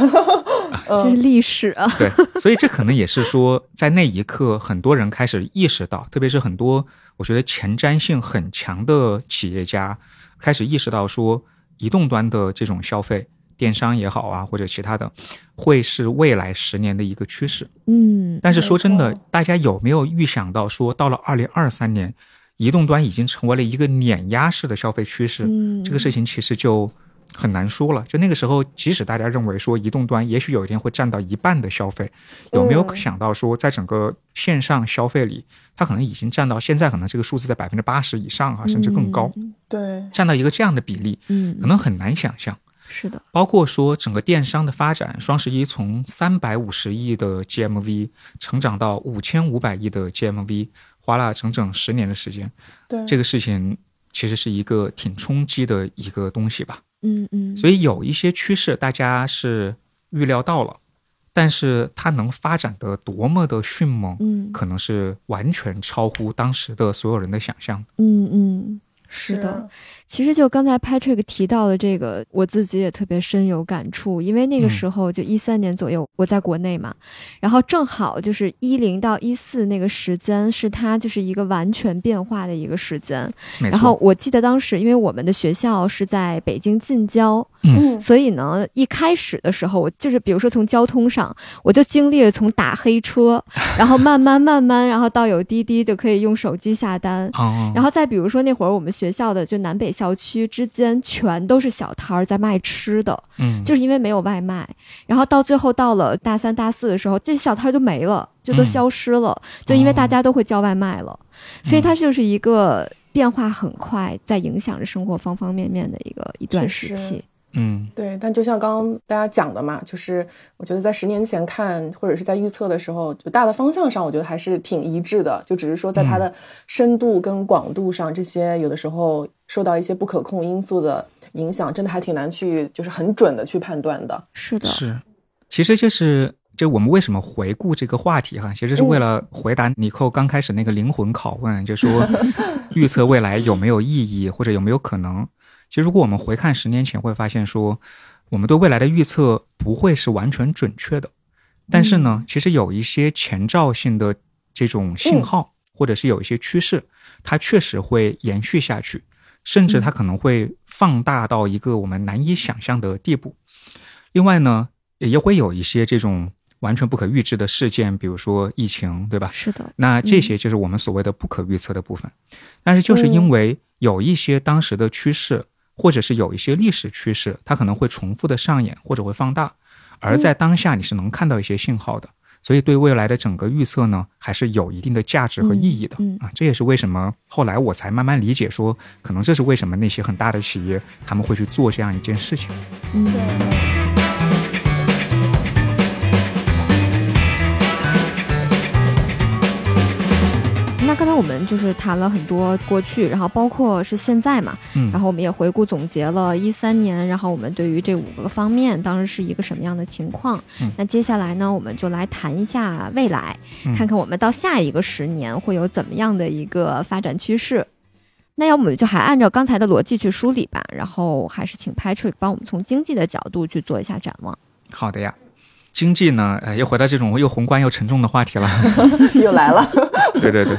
这是历史啊，对，所以这可能也是说，在那一刻，很多人开始意识到，特别是很多我觉得前瞻性很强的企业家，开始意识到说，移动端的这种消费，电商也好啊，或者其他的，会是未来十年的一个趋势。嗯但是说真的，大家有没有预想到说，到了二零二三年，移动端已经成为了一个碾压式的消费趋势？嗯，这个事情其实就很难说了。就那个时候，即使大家认为说移动端也许有一天会占到一半的消费，有没有嗯想到说，在整个线上消费里，它可能已经占到现在可能这个数字在百分之八十以上啊，甚至更高，嗯对，占到一个这样的比例，嗯，可能很难想象。是的，包括说整个电商的发展，双十一从三百五十亿的 GMV 成长到五千五百亿的 GMV，花了整整十年的时间。对，这个事情其实是一个挺冲击的一个东西吧。嗯嗯，所以有一些趋势大家是预料到了，但是它能发展的多么的迅猛，嗯可能是完全超乎当时的所有人的想象。嗯嗯，是的。其实就刚才 Patrick 提到的这个，我自己也特别深有感触，因为那个嗯。时候就一三年左右，我在国内嘛，然后正好就是一零到一四那个时间，是它就是一个完全变化的一个时间。没然后，我记得当时，因为我们的学校是在北京近郊，嗯，所以呢，一开始的时候，我就是比如说从交通上，我就经历了从打黑车，然后慢慢慢慢，然后到有滴滴就可以用手机下单，哦，然后再比如说那会儿我们学校的就南北校区之间全都是小摊儿在卖吃的，嗯，就是因为没有外卖。然后到最后到了大三大四的时候，这小摊儿就没了，就都嗯消失了，就因为大哦家都会叫外卖了，所以它就是一个变化很快，在影响着生活方方面面的一个一段时期。嗯。对，但就像刚刚大家讲的嘛，就是我觉得在十年前看或者是在预测的时候，就大的方向上，我觉得还是挺一致的，就只是说在它的深度跟广度上，这些有的时候受到一些不可控因素的影响，真的还挺难去就是很准的去判断的。是的，是，其实就是就我们为什么回顾这个话题哈，其实是为了回答尼寇刚开始那个灵魂拷问，就说 预测未来有没有意义或者有没有可能。其实如果我们回看十年前，会发现说我们对未来的预测不会是完全准确的，但是呢，其实有一些前兆性的这种信号，或者是有一些趋势，它确实会延续下去，甚至它可能会放大到一个我们难以想象的地步。另外呢，也会有一些这种完全不可预知的事件，比如说疫情，对吧？是的，那这些就是我们所谓的不可预测的部分。但是就是因为有一些当时的趋势，或者是有一些历史趋势，它可能会重复的上演或者会放大，而在当下你是能看到一些信号的。所以对未来的整个预测呢，还是有一定的价值和意义的、啊。这也是为什么后来我才慢慢理解说，可能这是为什么那些很大的企业他们会去做这样一件事情。嗯，那刚才我们就是谈了很多过去，然后包括是现在嘛，嗯然后我们也回顾总结了一三年，然后我们对于这五个方面当时是一个什么样的情况。嗯那接下来呢，我们就来谈一下未来，嗯看看我们到下一个十年会有怎么样的一个发展趋势。那要不我们就还按照刚才的逻辑去梳理吧，然后还是请 Patrick 帮我们从经济的角度去做一下展望。好的呀。经济呢，哎，又回到这种又宏观又沉重的话题了。又来了。对对对，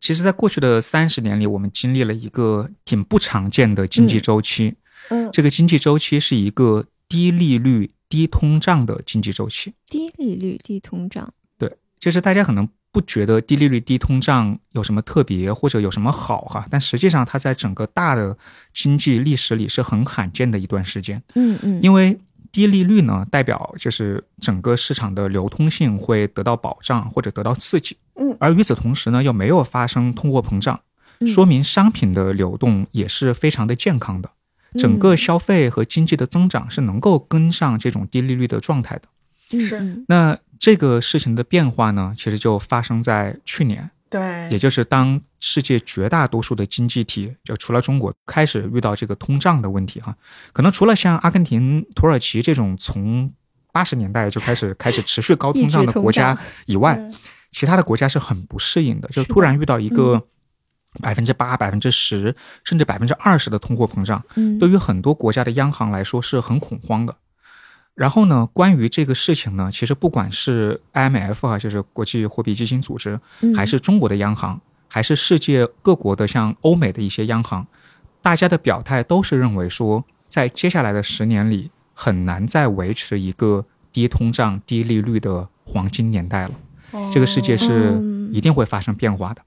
其实，在过去的三十年里，我们经历了一个挺不常见的经济周期。嗯这个经济周期是一个低利率、低通胀的经济周期。低利率、低通胀，对就是大家可能不觉得低利率、低通胀有什么特别或者有什么好哈，但实际上它在整个大的经济历史里是很罕见的一段时间。嗯嗯，因为低利率呢，代表就是整个市场的流通性会得到保障或者得到刺激。嗯。而与此同时呢，又没有发生通货膨胀，嗯。说明商品的流动也是非常的健康的，整个消费和经济的增长是能够跟上这种低利率的状态的。嗯。是。嗯那这个事情的变化呢，其实就发生在去年，对，也就是当世界绝大多数的经济体，就除了中国开始遇到这个通胀的问题哈，可能除了像阿根廷、土耳其这种从八十年代就开始开始持续高 通胀的国家以外，嗯其他的国家是很不适应的，就突然遇到一个百分之八、百分之十甚至百分之二十的通货膨胀，嗯，对于很多国家的央行来说是很恐慌的。然后呢，关于这个事情呢，其实不管是 IMF 啊，就是国际货币基金组织，嗯还是中国的央行，还是世界各国的像欧美的一些央行，大家的表态都是认为说，在接下来的十年里，很难再维持一个低通胀、低利率的黄金年代了。这个世界是嗯一定会发生变化的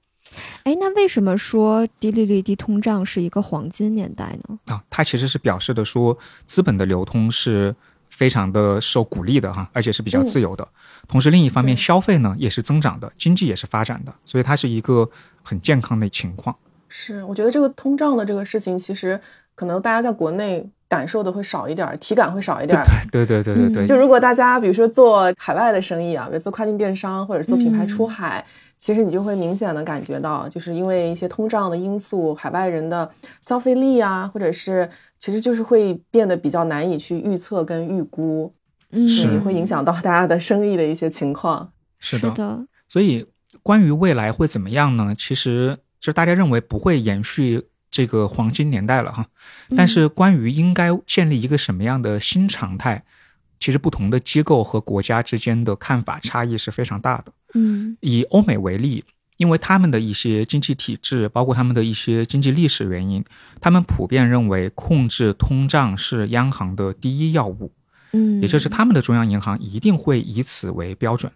哎，那为什么说低利率、低通胀是一个黄金年代呢？啊！它其实是表示的说，资本的流通是非常的受鼓励的哈，而且是比较自由的。同时，另一方面，消费呢也是增长的，经济也是发展的，所以它是一个很健康的情况。是，我觉得这个通胀的这个事情，其实可能大家在国内感受的会少一点儿，体感会少一点儿。对对对对对，就如果大家比如说做海外的生意啊，比如做跨境电商或者做品牌出海，其实你就会明显的感觉到，就是因为一些通胀的因素，海外人的消费力啊，或者是其实就是会变得比较难以去预测跟预估，嗯，是所以会影响到大家的生意的一些情况。是的。的，所以关于未来会怎么样呢？其实就大家认为不会延续这个黄金年代了哈。嗯但是关于应该建立一个什么样的新常态，其实不同的机构和国家之间的看法差异是非常大的。嗯以欧美为例，因为他们的一些经济体制，包括他们的一些经济历史原因，他们普遍认为控制通胀是央行的第一要务。嗯，也就是他们的中央银行一定会以此为标准。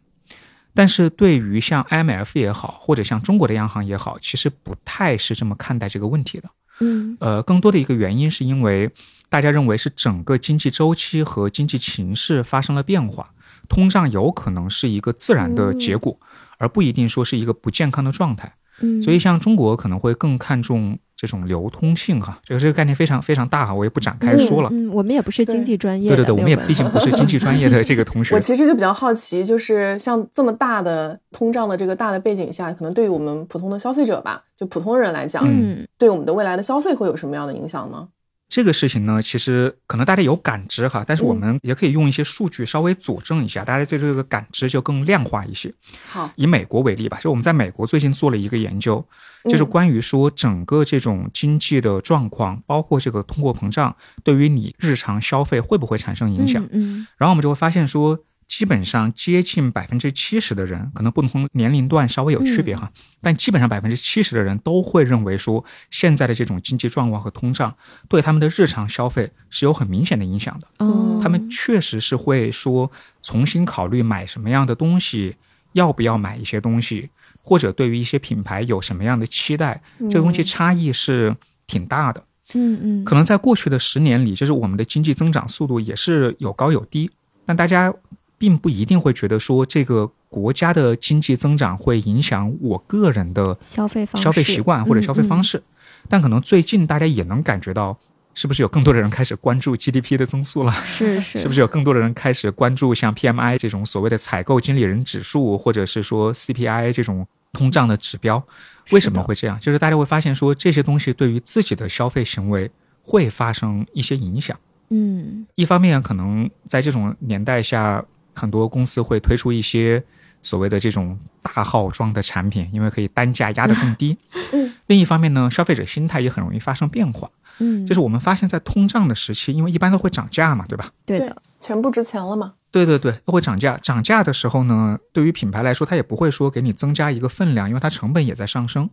但是对于像 IMF 也好，或者像中国的央行也好，其实不太是这么看待这个问题的。嗯呃，更多的一个原因是因为大家认为是整个经济周期和经济形势发生了变化，通胀有可能是一个自然的结果，而不一定说是一个不健康的状态。嗯，所以，像中国可能会更看重这种流通性哈，这个这个概念非常非常大哈，我也不展开说了。嗯，我们也不是经济专业的，对对对，我们也毕竟不是经济专业的这个 同学我。其实就比较好奇，就是像这么大的通胀的这个大的背景下，可能对于我们普通的消费者吧，就普通人来讲，嗯对我们的未来的消费会有什么样的影响呢？这个事情呢，其实可能大家有感知哈，但是我们也可以用一些数据稍微佐证一下，大家对这个感知就更量化一些。好，以美国为例吧，就我们在美国最近做了一个研究，就是嗯关于说整个这种经济的状况，包括这个通货膨胀，对于你日常消费会不会产生影响？嗯然后我们就会发现说，基本上接近百分之七十的人，可能不同年龄段稍微有区别哈，但基本上百分之七十的人都会认为说，现在的这种经济状况和通胀对他们的日常消费是有很明显的影响的。嗯哦，他们确实是会说重新考虑买什么样的东西，要不要买一些东西，或者对于一些品牌有什么样的期待，这个东西差异是挺大的。嗯嗯，可能在过去的十年里，就是我们的经济增长速度也是有高有低，但大家并不一定会觉得说这个国家的经济增长会影响我个人的消费方式消费习惯或者消费方式。式。但可能最近大家也能感觉到，是不是有更多的人开始关注 GDP 的增速了？是是，是不是有更多的人开始关注像 PMI 这种所谓的采购经理人指数，或者是说 CPI 这种通胀的指标？为什么会这样？就是大家会发现说这些东西对于自己的消费行为会发生一些影响。嗯一方面，可能在这种年代下，很多公司会推出一些所谓的这种大号装的产品，因为可以单价压得更低。嗯。另一方面呢，消费者心态也很容易发生变化。嗯，就是我们发现，在通胀的时期，因为一般都会涨价嘛，对吧？对对的，钱不值钱了嘛？对对对，都会涨价。涨价的时候呢，对于品牌来说，它也不会说给你增加一个分量，因为它成本也在上升。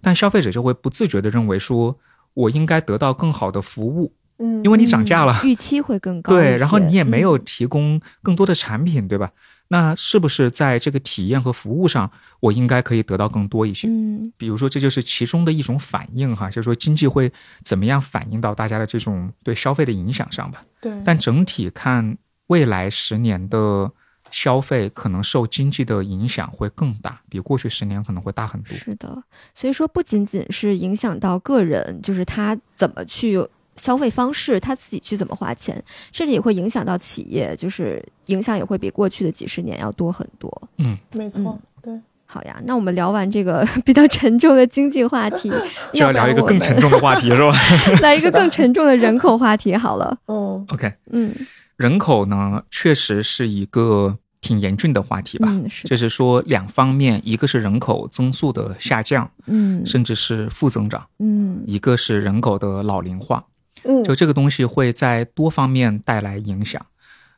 但消费者就会不自觉地认为说，我应该得到更好的服务，嗯，因为你涨价了。预期会更高。对，然后你也没有嗯提供更多的产品，对吧？那是不是在这个体验和服务上，我应该可以得到更多一些？嗯比如说，这就是其中的一种反应哈，就是说经济会怎么样反映到大家的这种对消费的影响上吧。对，但整体看，未来十年的消费可能受经济的影响会更大，比过去十年可能会大很多。是的，所以说不仅仅是影响到个人，就是他怎么去消费方式，他自己去怎么花钱，甚至也会影响到企业，就是影响也会比过去的几十年要多很多。嗯没错，对，好呀，那我们聊完这个 比较沉重的经济话题，就要聊一个更沉重的话题，是吧，来一个更沉重的人口话题好了。哦？OK，嗯人口呢，确实是一个挺严峻的话题吧。嗯，是，就是说，两方面，一个是人口增速的下降，嗯甚至是负增长；嗯一个是人口的老龄化。嗯，就这个东西会在多方面带来影响。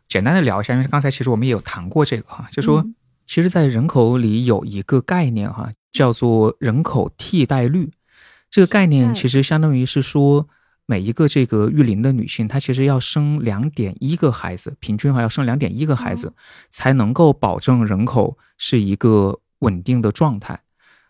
简单的聊一下，因为刚才其实我们也有谈过这个哈，就说嗯其实，在人口里有一个概念哈，叫做人口替代率。这个概念其实相当于是说，每一个这个育龄的女性，她其实要生两点一个孩子，平均哈要生两点一个孩子，才能够保证人口是一个稳定的状态。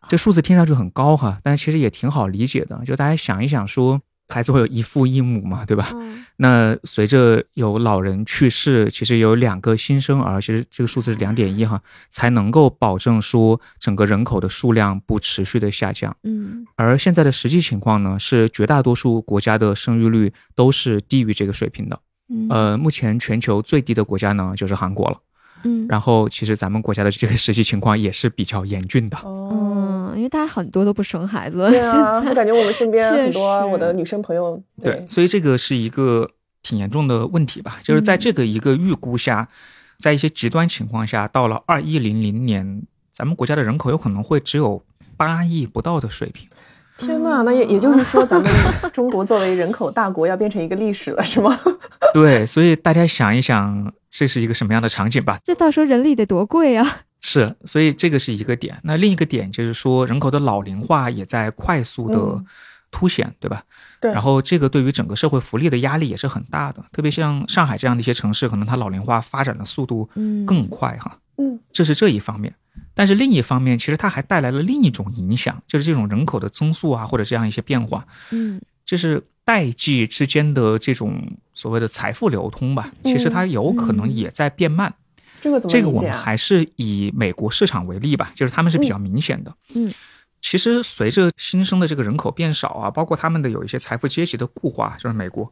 这数字听上去很高哈，但是其实也挺好理解的。就大家想一想说，孩子会有一父一母嘛，对吧？嗯那随着有老人去世，其实有两个新生儿，其实这个数字是两点一哈，才能够保证说整个人口的数量不持续的下降。嗯而现在的实际情况呢，是绝大多数国家的生育率都是低于这个水平的。嗯呃，目前全球最低的国家呢就是韩国了。嗯然后其实咱们国家的这个实际情况也是比较严峻的。哦，嗯，因为大家很多都不生孩子对啊，我感觉我们身边很多我的女生朋友，对，所以这个是一个挺严重的问题吧。就是在这个一个预估下，在一些极端情况下，到了二一零零年，咱们国家的人口有可能会只有八亿不到的水平。天呐，那也也就是说，咱们中国作为人口大国，要变成一个历史了，是吗？对，所以大家想一想，这是一个什么样的场景吧？这到时候人力得多贵啊！是，所以这个是一个点。那另一个点就是说，人口的老龄化也在快速的嗯凸显，对吧？对，然后这个对于整个社会福利的压力也是很大的，特别像上海这样的一些城市，可能它老龄化发展的速度嗯更快哈。嗯这是这一方面。但是另一方面，其实它还带来了另一种影响，就是这种人口的增速啊，或者这样一些变化，嗯就是代际之间的这种所谓的财富流通吧，其实它有可能也在变慢。这个怎么这个我？们还是以美国市场为例吧，就是他们是比较明显的。嗯，其实随着新生的这个人口变少啊，包括他们的有一些财富阶级的固化，就是美国，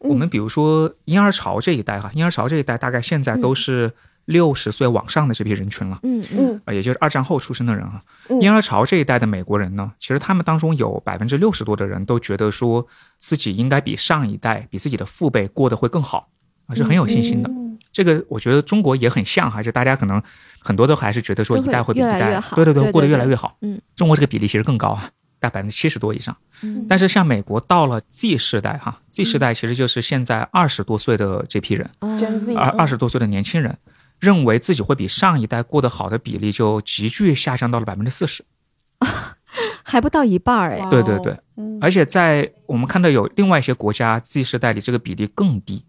嗯我们比如说婴儿潮这一代哈，婴儿潮这一代大概现在都是六十岁往上的这批人群了。嗯嗯嗯啊，也就是二战后出生的人啊，嗯婴儿潮这一代的美国人呢，其实他们当中有百分之六十多的人都觉得说自己应该比上一代、比自己的父辈过得会更好，啊，是很有信心的。嗯这个我觉得中国也很像哈，就大家可能很多都还是觉得说一代会比一代越来越好对对过得对对对越来越好。嗯，中国这个比例其实更高啊，大百分之七十多以上。嗯但是像美国到了 Z 世代哈，Z 世代其实就是现在二十多岁的这批人，哦 Gen Z 而嗯二十多岁的年轻人，认为自己会比上一代过得好的比例就急剧下降到了百分之四十。还不到一半儿哎，对对对，嗯而且在我们看到有另外一些国家 Z 世代里，这个比例更低。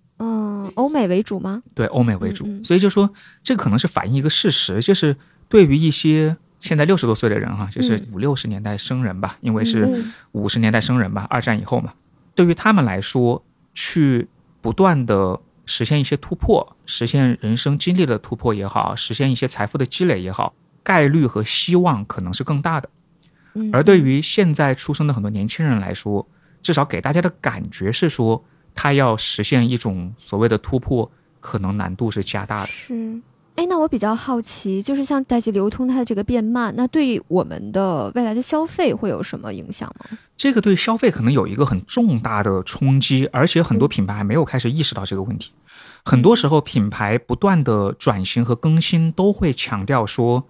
嗯，欧美为主吗？对欧美为主，嗯。嗯所以就说这可能是反映一个事实，就是对于一些现在六十多岁的人哈，就是嗯。五六十年代生人吧，因为是嗯。五十年代生人吧，二战以后嘛，对于他们来说，去不断的实现一些突破，实现人生经历的突破也好，实现一些财富的积累也好，概率和希望可能是更大的。嗯而对于现在出生的很多年轻人来说，至少给大家的感觉是说，他要实现一种所谓的突破，可能难度是加大的。是。哎，那我比较好奇，就是像代际流通它的这个变慢，那对我们的未来的消费会有什么影响吗？这个对消费可能有一个很重大的冲击，而且很多品牌还没有开始意识到这个问题。很多时候，品牌不断的转型和更新，都会强调说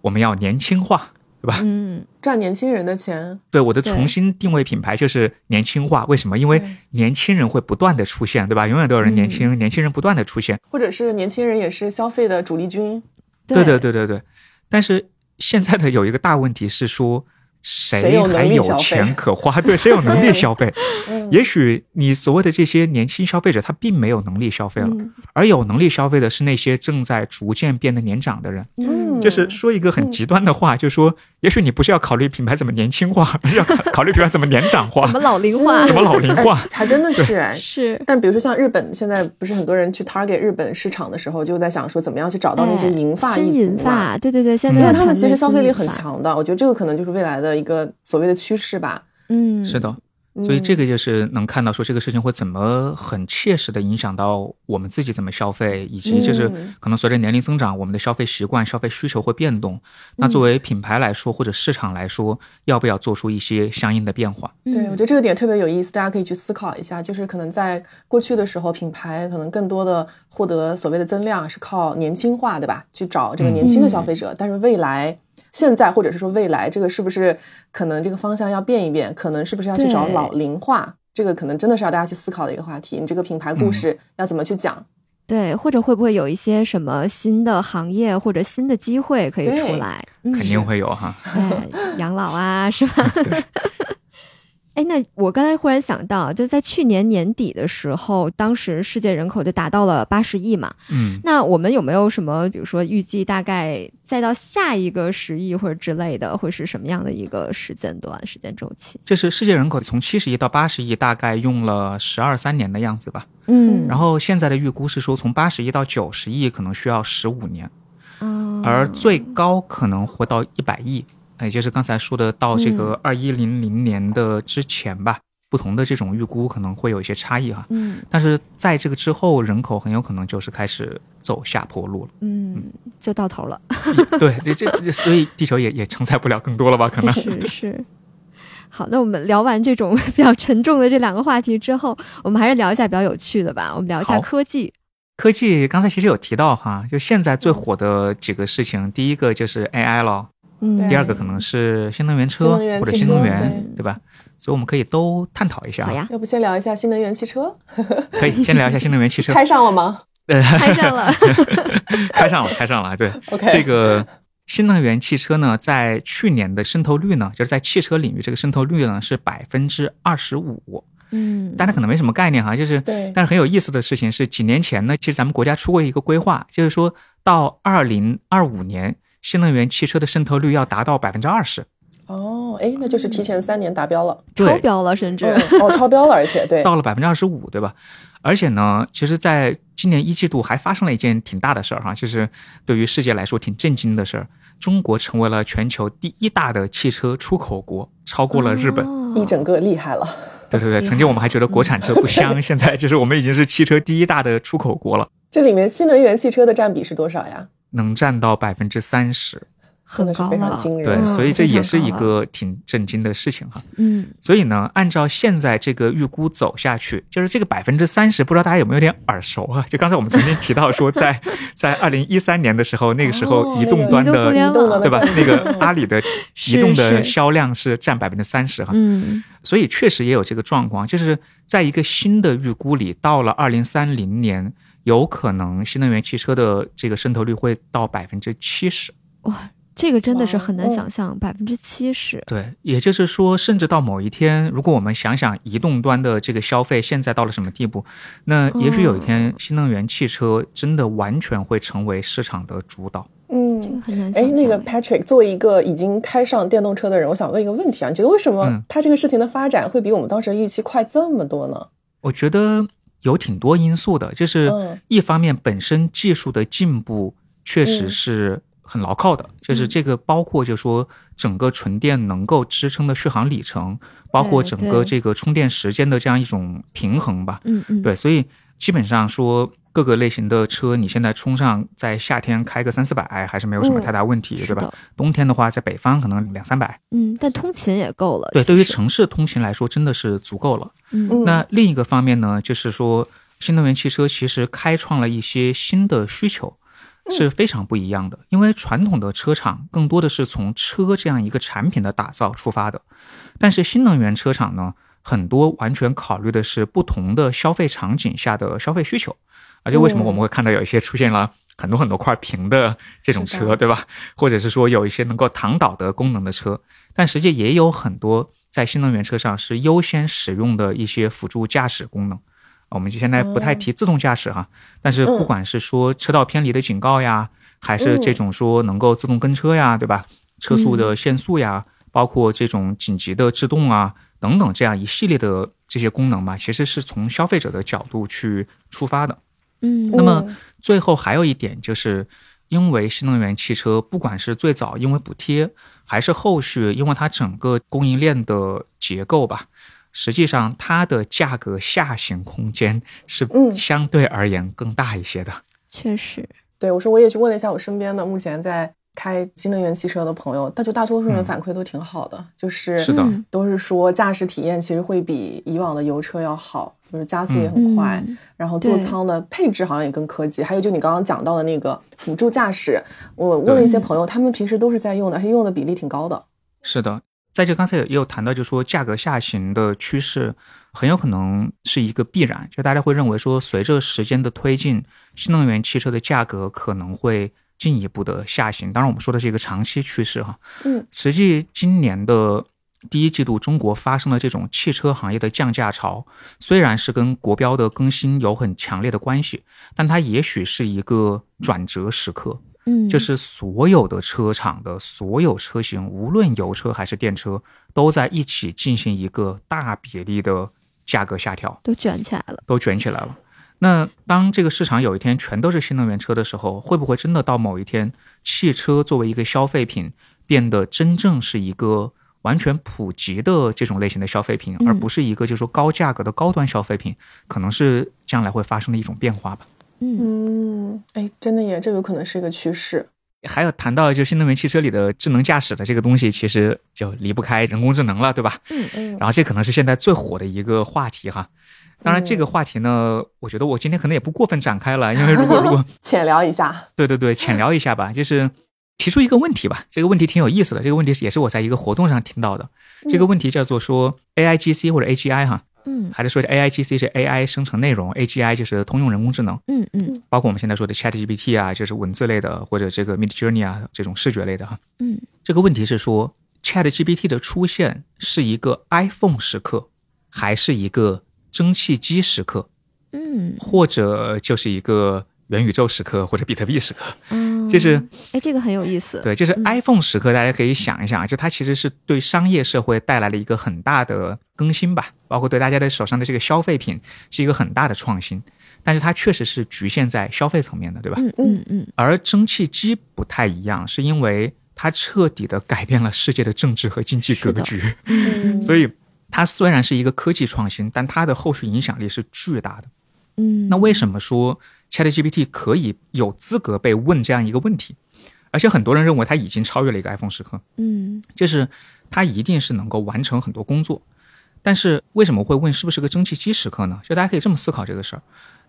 我们要年轻化，对吧？嗯，赚年轻人的钱，对我的重新定位品牌就是年轻化。为什么？因为年轻人会不断的出现，对吧？永远都有人年轻，嗯年轻人不断的出现。或者是年轻人也是消费的主力军，对对对对对。但是现在的有一个大问题是说，谁还有钱可花？对，谁有能力消费？嗯也许你所谓的这些年轻消费者，他并没有能力消费了，嗯而有能力消费的是那些正在逐渐变得年长的人。嗯就是说一个很极端的话，就是说，也许你不是要考虑品牌怎么年轻化，而是要考考虑品牌怎么年长化 怎么，老龄化？怎么老龄化。哎还真的是哎。是但比如说像日本，现在不是很多人去 target 日本市场的时候，就在想说怎么样去找到那些银发哎新一银。发，对对对，现在因为他们其实消费力很强的，我觉得这个可能就是未来的一个所谓的趋势吧。嗯，是的，嗯所以这个就是能看到说这个事情会怎么很切实的影响到我们自己怎么消费，以及就是嗯可能随着年龄增长，我们的消费习惯、消费需求会变动。那作为品牌来说，或者市场来说，要不要做出一些相应的变化？嗯对，我觉得这个点特别有意思，大家可以去思考一下。就是可能在过去的时候，品牌可能更多的获得所谓的增量是靠年轻化，对吧？去找这个年轻的消费者。但是未来，现在或者是说未来，这个是不是可能这个方向要变一变？可能是不是要去找老龄化？这个可能真的是要大家去思考的一个话题。你这个品牌故事要怎么去讲？对，或者会不会有一些什么新的行业或者新的机会可以出来？嗯肯定会有哈。哎，养老啊，是吧？哎，那我刚才忽然想到，就在去年年底的时候，当时世界人口就达到了八十亿嘛。嗯，那我们有没有什么，比如说预计大概再到下一个十亿或者之类的，会是什么样的一个时间段、时间周期？这是世界人口从七十亿到八十亿，大概用了十二三年的样子吧。嗯然后现在的预估是说，从八十亿到九十亿可能需要十五年，哦而最高可能会到一百亿，也就是刚才说的到这个二一零零年的之前吧。不同的这种预估可能会有一些差异哈，嗯但是在这个之后，人口很有可能就是开始走下坡路了。嗯，就到头了。对，这这所以地球也也承载不了更多了吧？可能。是是。好，那我们聊完这种 比较沉重的这两个话题之后，我们还是聊一下比较有趣的吧。我们聊一下科技。科技刚才其实有提到哈，就现在最火的几个事情，第一个就是 AI 了，嗯，第二个可能是新能源车或者新能源，对对吧？所以我们可以都探讨一下。好呀，要不先聊一下新能源汽车，可以先聊一下新能源汽车。开上了吗呃，开上了。开上了，开上了。对，？OK，这个新能源汽车呢，在去年的渗透率呢，就是在汽车领域这个渗透率呢是百分之二十五。嗯，大家可能没什么概念哈，就是对但是很有意思的事情是，几年前呢，其实咱们国家出过一个规划，就是说到二零二五年，新能源汽车的渗透率要达到百分之二十。哦，哎，那就是提前三年达标了，超，标了，甚至。嗯哦，超标了，而且对，到了百分之二十五，对吧？而且呢，其实在今年一季度还发生了一件挺大的事儿哈，就是对于世界来说挺震惊的事儿，中国成为了全球第一大的汽车出口国，超过了日本。哦一整个厉害了。对对对，曾经我们还觉得国产车不香，现在就是我们已经是汽车第一大的出口国了，这里面新能源汽车的占比是多少呀？能占到百分之三十。很高了。对，所以这也是一个挺震惊的事情哈。嗯，所以呢，按照现在这个预估走下去，就是这个百分之三十，不知道大家有没有点耳熟啊？就刚才我们曾经提到说在，在二零一三年的时候，那个时候哦移动端的、对吧？那个阿里的移动的销量是占百分之三十哈。嗯所以确实也有这个状况，就是在一个新的预估里，到了二零三零年，有可能新能源汽车的这个渗透率会到百分之七十。哇，这个真的是很难想象，百分之七十。对，也就是说，甚至到某一天，如果我们想想移动端的这个消费现在到了什么地步，那也许有一天新能源汽车真的完全会成为市场的主导。这个嗯，很难想象。，哎那个 Patrick，作为一个已经开上电动车的人，我想问一个问题啊，你觉得为什么嗯它这个事情的发展会比我们当时的预期快这么多呢？我觉得有挺多因素的，就是嗯。一方面本身技术的进步确实嗯。是很牢靠的，就是这个包括就说整个纯电能够支撑的续航里程，包括整个这个充电时间的这样一种平衡吧。嗯嗯，对，所以基本上说各个类型的车，你现在充上在夏天开个三四百还是没有什么嗯太大问题，对吧？冬天的话，在北方可能两三百。嗯，但通勤也够了。对，对于城市通勤来说，真的是足够了。嗯嗯那另一个方面呢，就是说新能源汽车其实开创了一些新的需求。是非常不一样的，因为传统的车厂更多的是从车这样一个产品的打造出发的，但是新能源车厂呢，很多完全考虑的是不同的消费场景下的消费需求，而且为什么我们会看到有一些出现了很多很多块屏的这种车，对吧？或者是说有一些能够躺倒的功能的车，但实际也有很多在新能源车上是优先使用的一些辅助驾驶功能。我们现在不太提自动驾驶哈，但是不管是说车道偏离的警告呀，还是这种说能够自动跟车呀，对吧？车速的限速呀，包括这种紧急的制动啊等等这样一系列的这些功能吧，其实是从消费者的角度去出发的。嗯那么最后还有一点就是，因为新能源汽车不管是最早因为补贴，还是后续因为它整个供应链的结构吧，实际上它的价格下行空间是嗯相对而言更大一些的。确实，对我说，我也去问了一下我身边的目前在开新能源汽车的朋友，但就大多数人嗯。反馈都挺好的，就是是的。嗯。都是说驾驶体验其实会比以往的油车要好，就是加速也很快，嗯。然后座舱的配置好像也更科技，还有就你刚刚讲到的那个辅助驾驶，我问了一些朋友，他们平时都是在用的，而且用的比例挺高的。是的，在这刚才也有谈到，就说价格下行的趋势很有可能是一个必然，就大家会认为说，随着时间的推进，新能源汽车的价格可能会进一步的下行。当然，我们说的是一个长期趋势哈。嗯，实际今年的第一季度，中国发生了这种汽车行业的降价潮，虽然是跟国标的更新有很强烈的关系，但它也许是一个转折时刻。嗯，就是所有的车厂的所有车型，无论油车还是电车，都在一起进行一个大比例的价格下调，都卷起来了。都卷起来了。那当这个市场有一天全都是新能源车的时候，会不会真的到某一天，汽车作为一个消费品，变得真正是一个完全普及的这种类型的消费品，嗯而不是一个就是说高价格的高端消费品？可能是将来会发生的一种变化吧。嗯嗯，哎，真的耶，这有可能是一个趋势。还有谈到就新能源汽车里的智能驾驶的这个东西，其实就离不开人工智能了，对吧？嗯嗯然后这可能是现在最火的一个话题哈。当然，这个话题呢，我觉得我今天可能也不过分展开了，因为如果如果 浅聊一下。对对对，浅聊一下吧，就是提出一个问题吧。这个问题挺有意思的，这个问题也是我在一个活动上听到的。这个问题叫做说 AIGC 或者 AGI 哈，嗯还是说 AIGC 是 AI 生成内容，AGI 就是通用人工智能。嗯嗯包括我们现在说的 ChatGPT 啊，就是文字类的，或者这个 Midjourney 啊这种视觉类的哈。嗯这个问题是说，ChatGPT 的出现是一个 iPhone 时刻，还是一个蒸汽机时刻，嗯。或者就是一个元宇宙时刻或者比特币时刻？嗯，就是哎，这个很有意思。对，就是嗯。iPhone 时刻，大家可以想一想，就它其实是对商业社会带来了一个很大的更新吧，包括对大家的手上的这个消费品是一个很大的创新，但是它确实是局限在消费层面的，对吧？嗯嗯嗯。而蒸汽机不太一样，是因为它彻底的改变了世界的政治和经济格局，嗯，所以它虽然是一个科技创新，但它的后续影响力是巨大的。嗯，那为什么说 ChatGPT 可以有资格被问这样一个问题？而且很多人认为它已经超越了一个 iPhone 时刻，嗯就是它一定是能够完成很多工作。但是为什么会问是不是个蒸汽机时刻呢？就大家可以这么思考这个事儿：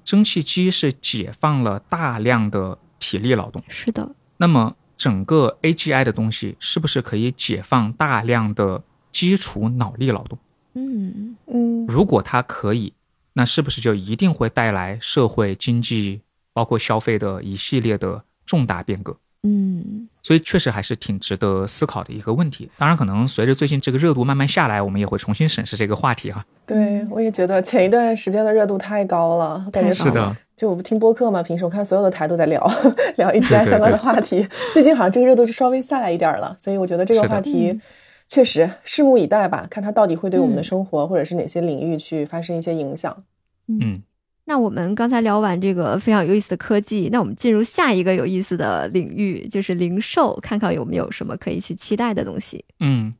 蒸汽机是解放了大量的体力劳动。是的，那么整个 AGI 的东西是不是可以解放大量的基础脑力劳动？嗯。嗯。如果它可以，那是不是就一定会带来社会经济包括消费的一系列的重大变革？嗯。所以确实还是挺值得思考的一个问题。当然，可能随着最近这个热度慢慢下来，我们也会重新审视这个话题哈。对，我也觉得前一段时间的热度太高了，感觉是的，就我不听播客嘛，平时我看所有的台都在聊 聊对 AGI 相关的对话题，最近好像这个热度是稍微下来一点儿了，所以我觉得这个话题嗯确实拭目以待吧，看它到底会对我们的嗯生活或者是哪些领域去发生一些影响。嗯，那我们刚才聊完这个非常有意思的科技，那我们进入下一个有意思的领域，就是零售，看看有没有什么可以去期待的东西。嗯，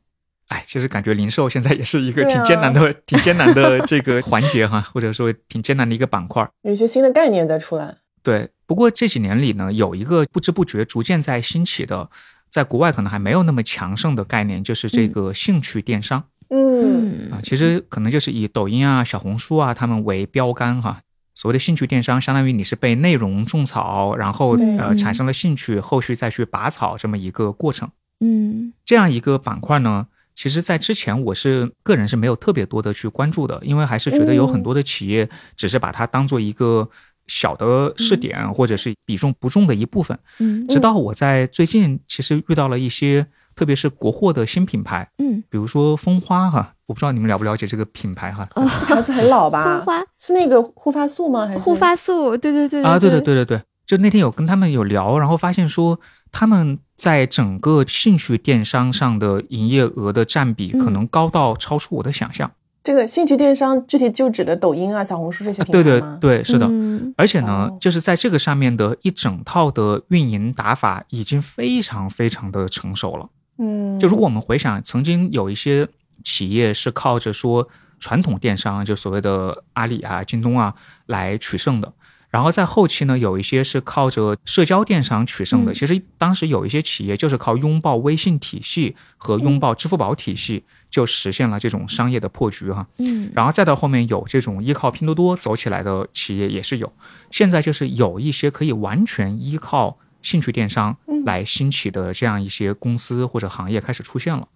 哎，其实感觉零售现在也是一个挺艰难的、挺艰难的这个环节哈，或者说挺艰难的一个板块。有一些新的概念在出来。对，不过这几年里呢，有一个不知不觉逐渐在兴起的，在国外可能还没有那么强盛的概念，就是这个兴趣电商。嗯，啊，其实可能就是以抖音啊、小红书啊他们为标杆哈。所谓的兴趣电商，相当于你是被内容种草，然后呃产生了兴趣，后续再去拔草这么一个过程。嗯这样一个板块呢，其实在之前我是个人是没有特别多的去关注的，因为还是觉得有很多的企业只是把它当做一个小的试点，或者是比重不重的一部分。嗯直到我在最近其实遇到了一些，特别是国货的新品牌，嗯，比如说蜂花哈，我不知道你们了不了解这个品牌哈。哦，这牌子很老吧？蜂花是那个护发素吗？还是护发素，对对对啊，对对对对对对，就那天有跟他们有聊，然后发现说他们在整个兴趣电商上的营业额的占比可嗯能高到超出我的想象。这个兴趣电商具体就指的抖音啊、小红书这些啊对平台吗？对对，是的。嗯而且呢哦，就是在这个上面的一整套的运营打法已经非常非常的成熟了。嗯，就如果我们回想，曾经有一些企业是靠着说传统电商，就所谓的阿里啊、京东啊来取胜的。然后在后期呢，有一些是靠着社交电商取胜的。嗯其实当时有一些企业就是靠拥抱微信体系和拥抱支付宝体系，就实现了这种商业的破局哈。嗯然后再到后面有这种依靠拼多多走起来的企业也是有，现在就是有一些可以完全依靠兴趣电商来兴起的这样一些公司或者行业开始出现了，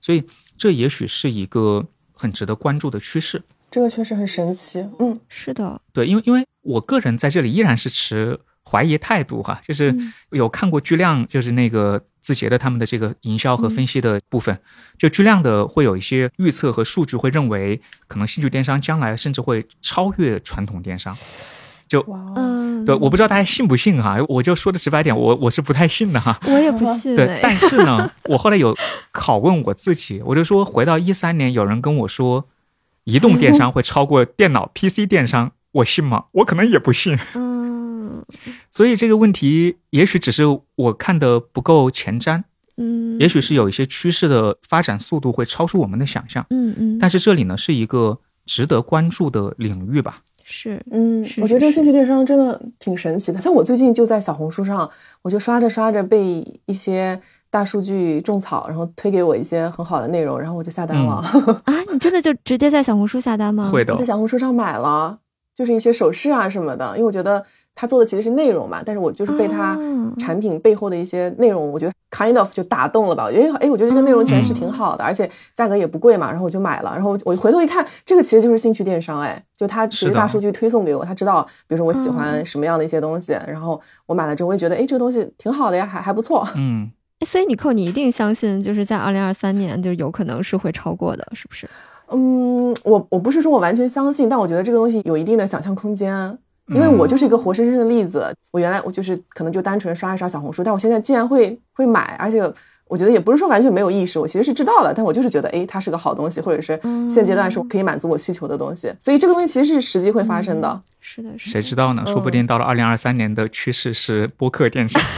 所以这也许是一个很值得关注的趋势。这个确实很神奇。嗯，是的，对，因为因为我个人在这里依然是持怀疑态度哈，就是嗯有看过巨量，就是那个字节的他们的这个营销和分析的部分，就巨量的会有一些预测和数据会认为，可能兴趣电商将来甚至会超越传统电商。就嗯，对，我不知道大家信不信哈，我就说的直白点，我我是不太信的哈。我也不信对，哎，但是呢，我后来有拷问我自己，我就说，回到一三年，有人跟我说，移动电商会超过电脑 PC 电商，我信吗？我可能也不信。嗯所以这个问题，也许只是我看的不够前瞻，嗯，也许是有一些趋势的发展速度会超出我们的想象。嗯嗯，但是这里呢，是一个值得关注的领域吧。是嗯，我觉得这个兴趣电商真的挺神奇的。像我最近就在小红书上，我就刷着刷着被一些大数据种草，然后推给我一些很好的内容，然后我就下单了，啊，你真的就直接在小红书下单吗？会的我在，小红书上买了，就是一些首饰啊什么的，因为我觉得他做的其实是内容嘛，但是我就是被他哦产品背后的一些内容，我觉得 kind of 就打动了吧。我觉得哎，我觉得这个内容其实是挺好的，而且价格也不贵嘛，然后我就买了。然后我回头一看，这个其实就是兴趣电商，哎，就他其实大数据推送给我，他知道，比如说我喜欢嗯什么样的一些东西，然后我买了之后，我也觉得哎，这个东西挺好的呀，还还不错。嗯，哎所以你扣，你一定相信，就是在二零二三年，就有可能是会超过的，是不是？嗯，我我不是说我完全相信，但我觉得这个东西有一定的想象空间。因为我就是一个活生生的例子，我原来我就是可能就单纯刷一刷小红书，但我现在竟然会会买，而且我觉得也不是说完全没有意识，我其实是知道了，但我就是觉得，哎，它是个好东西，或者是现阶段是可以满足我需求的东西，所以这个东西其实是实际会发生的。是的，是的谁知道呢？说不定到了二零二三年的趋势是播客电商。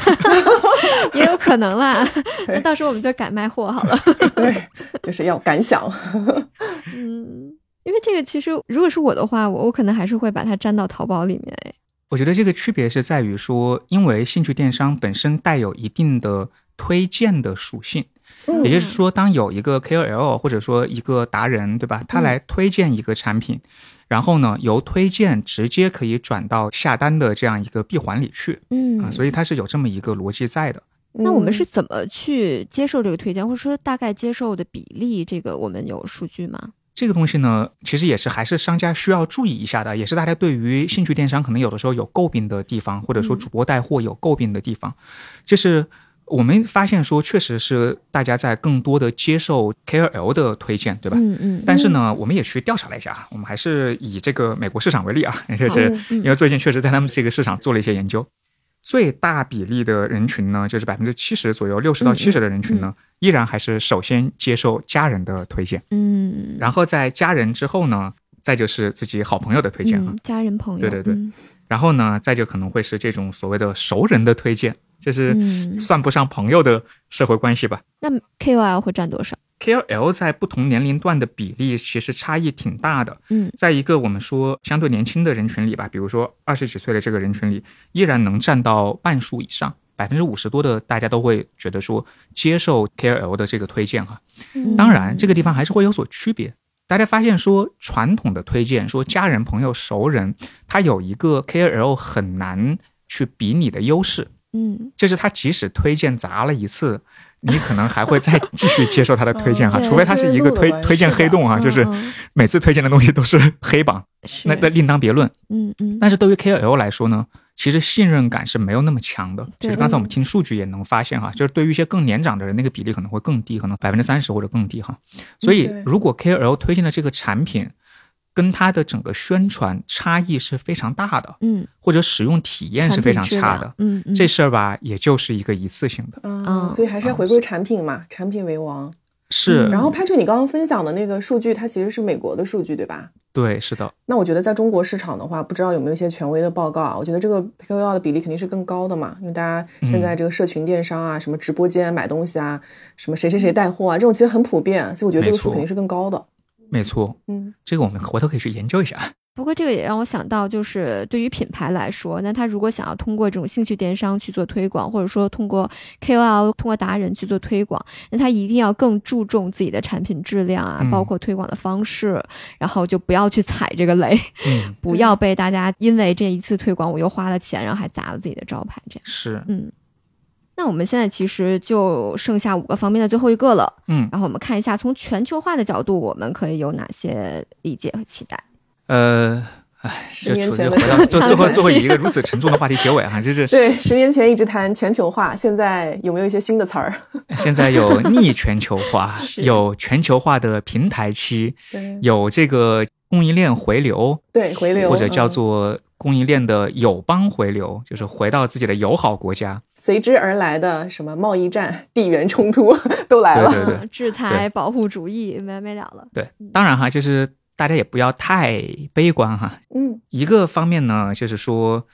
也有可能啦。那到时候我们就改卖货好了。对，就是要敢想。嗯，因为这个其实如果是我的话，我我可能还是会把它粘到淘宝里面。哎，我觉得这个区别是在于说，因为兴趣电商本身带有一定的推荐的属性，嗯也就是说，当有一个 KOL 或者说一个达人，对吧？他来推荐一个产品，然后呢，由推荐直接可以转到下单的这样一个闭环里去嗯啊，所以它是有这么一个逻辑在的。那我们是嗯怎么去接受这个推荐，或者说大概接受的比例？这个我们有数据吗？这个东西呢，其实也是还是商家需要注意一下的，也是大家对于兴趣电商可能有的时候有诟病的地方，或者说嗯。主播带货有诟病的地方，就是我们发现说，确实是大家在更多的接受 KOL 的推荐，对吧？嗯嗯，但是呢，我们也去调查了一下啊，我们还是以这个美国市场为例啊，就是嗯。因为最近确实在他们这个市场做了一些研究，最大比例的人群呢，就是百分之七十左右，六十到七十的人群呢，依然还是首先接受家人的推荐，嗯，然后在家人之后呢，再就是自己好朋友的推荐了。嗯，家人朋友，对对对嗯然后呢，再就可能会是这种所谓的熟人的推荐，就是嗯算不上朋友的社会关系吧。那 KOL 会占多少？KOL 在不同年龄段的比例其实差异挺大的。嗯在一个我们说相对年轻的人群里吧，比如说二十几岁的这个人群里，依然能占到半数以上，百分之五十多的大家都会觉得说接受 KOL 的这个推荐哈。嗯当然，这个地方还是会有所区别。大家发现说，传统的推荐说家人、朋友、熟人，他有一个 KOL 很难去比拟的优势，嗯就是他即使推荐砸了一次，你可能还会再继续接受他的推荐哈，嗯 除非他是一个推推荐黑洞啊，嗯就是嗯每次推荐的东西都是黑榜，那那另当别论。嗯嗯但是对于 KOL 来说呢，其实信任感是没有那么强的。其实刚才我们听数据也能发现哈，就是对于一些更年长的人，那个比例可能会更低，可能百分之三十或者更低哈。所以如果 KOL 推荐的这个产品跟它的整个宣传差异是非常大的，嗯，或者使用体验是非常差的，嗯嗯，这事儿吧，也就是一个一次性的。嗯，嗯所以还是要回归产品嘛，产品为王。是，然后 Patrick，你刚刚分享的那个数据，它其实是美国的数据，对吧？对，是的，那我觉得在中国市场的话，不知道有没有一些权威的报告啊？我觉得这个 KOL 的比例肯定是更高的嘛，因为大家现在这个社群电商啊，什么直播间买东西啊，什么谁谁谁带货啊，这种其实很普遍，所以我觉得这个数肯定是更高的。没错，嗯，这个我们回头可以去研究一下。不过这个也让我想到，就是对于品牌来说，那他如果想要通过这种兴趣电商去做推广，或者说通过 KOL、通过达人去做推广，那他一定要更注重自己的产品质量啊，嗯。包括推广的方式，然后就不要去踩这个雷，嗯，不要被大家因为这一次推广我又花了钱，然后还砸了自己的招牌，这样。是，嗯，那我们现在其实就剩下五个方面的最后一个了，嗯，然后我们看一下从全球化的角度，我们可以有哪些理解和期待。呃，唉，十就处于年前的回到最最后 最后以一个如此沉重的话题结尾哈，就是对，十年前一直谈全球化，现在有没有一些新的词儿？现在有逆全球化，有全球化的平台期，有这个供应链回流，对，回流或者叫嗯做供应链的友邦回流，就是回到自己的友好国家。随之而来的什么贸易战、地缘冲突 都来了。对对对嗯制裁、保护主义没完没了了。对，当然哈，就是大家也不要太悲观哈。嗯一个方面呢，就是说，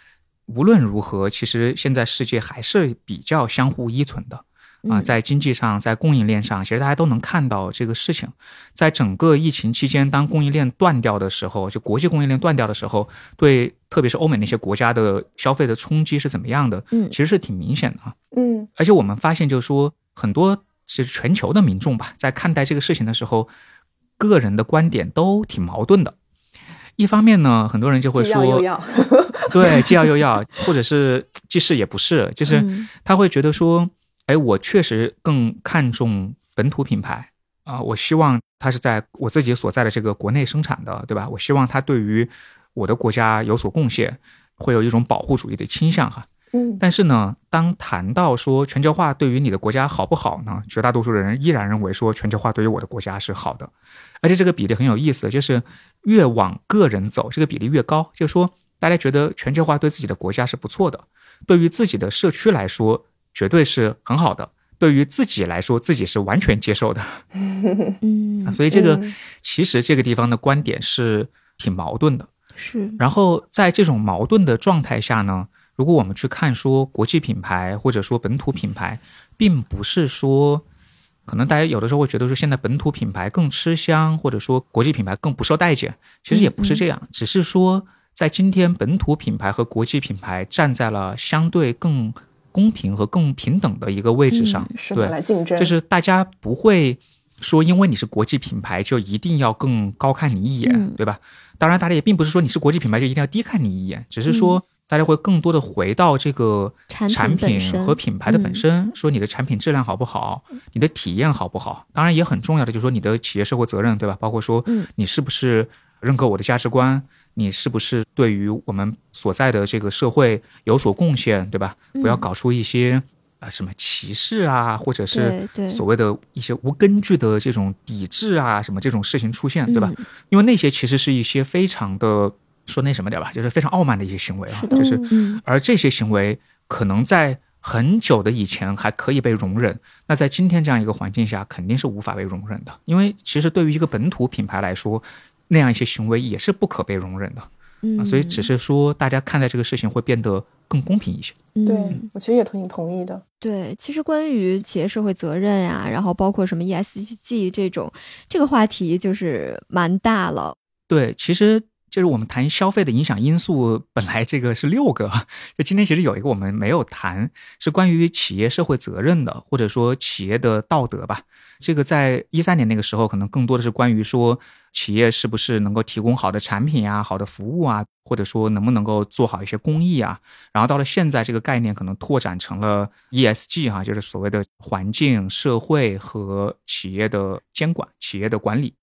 无论如何，其实现在世界还是比较相互依存的。啊，嗯在经济上，在供应链上，其实大家都能看到这个事情。在整个疫情期间，当供应链断掉的时候，就国际供应链断掉的时候，对特别是欧美那些国家的消费的冲击是怎么样的？嗯其实是挺明显的啊。嗯而且我们发现，就是说很多就是全球的民众吧，在看待这个事情的时候，个人的观点都挺矛盾的。一方面呢，很多人就会说，要。对，既要又要，或者是既是也不是，就是嗯他会觉得说，哎，我确实更看重本土品牌啊、我希望它是在我自己所在的这个国内生产的，对吧？我希望它对于我的国家有所贡献，会有一种保护主义的倾向哈。嗯但是呢，当谈到说全球化对于你的国家好不好呢？绝大多数的人依然认为说全球化对于我的国家是好的，而且这个比例很有意思，就是越往个人走，这个比例越高。就是说，大家觉得全球化对自己的国家是不错的，对于自己的社区来说，绝对是很好的。对于自己来说，自己是完全接受的，嗯啊所以这个嗯其实这个地方的观点是挺矛盾的。是然后在这种矛盾的状态下呢，如果我们去看说国际品牌或者说本土品牌，并不是说，可能大家有的时候会觉得说现在本土品牌更吃香，或者说国际品牌更不受待见，其实也不是这样，只是说在今天本土品牌和国际品牌站在了相对更公平和更平等的一个位置上，对，来竞争，就是大家不会说因为你是国际品牌就一定要更高看你一眼，嗯对吧？当然，大家也并不是说你是国际品牌就一定要低看你一眼，只是嗯说大家会更多的回到这个产品和品牌的本嗯身，说你的产品质量好不好，你的体验好不好。当然也很重要的就是说你的企业社会责任，对吧？包括说嗯你是不是认可我的价值观。你是不是对于我们所在的这个社会有所贡献，对吧？不要嗯搞出一些啊、什么歧视啊，或者是所谓的一些无根据的这种抵制啊，什么这种事情出现，对吧？嗯因为那些其实是一些非常的说那什么点吧，就是非常傲慢的一些行为啊，是就是嗯而这些行为可能在很久的以前还可以被容忍，那在今天这样一个环境下，肯定是无法被容忍的。因为其实对于一个本土品牌来说，那样一些行为也是不可被容忍的。嗯，所以只是说大家看待这个事情会变得更公平一些。对嗯我其实也挺同意的。对，其实关于企业社会责任呀、然后包括什么 ESG 这种这个话题，就是蛮大了。对，其实就是我们谈消费的影响因素，本来这个是六个，就今天其实有一个我们没有谈，是关于企业社会责任的，或者说企业的道德吧。这个在一三年那个时候，可能更多的是关于说企业是不是能够提供好的产品啊、好的服务啊，或者说能不能够做好一些公益啊。然后到了现在，这个概念可能拓展成了 ESG 哈、就是所谓的环境、社会和企业的监管、企业的管理。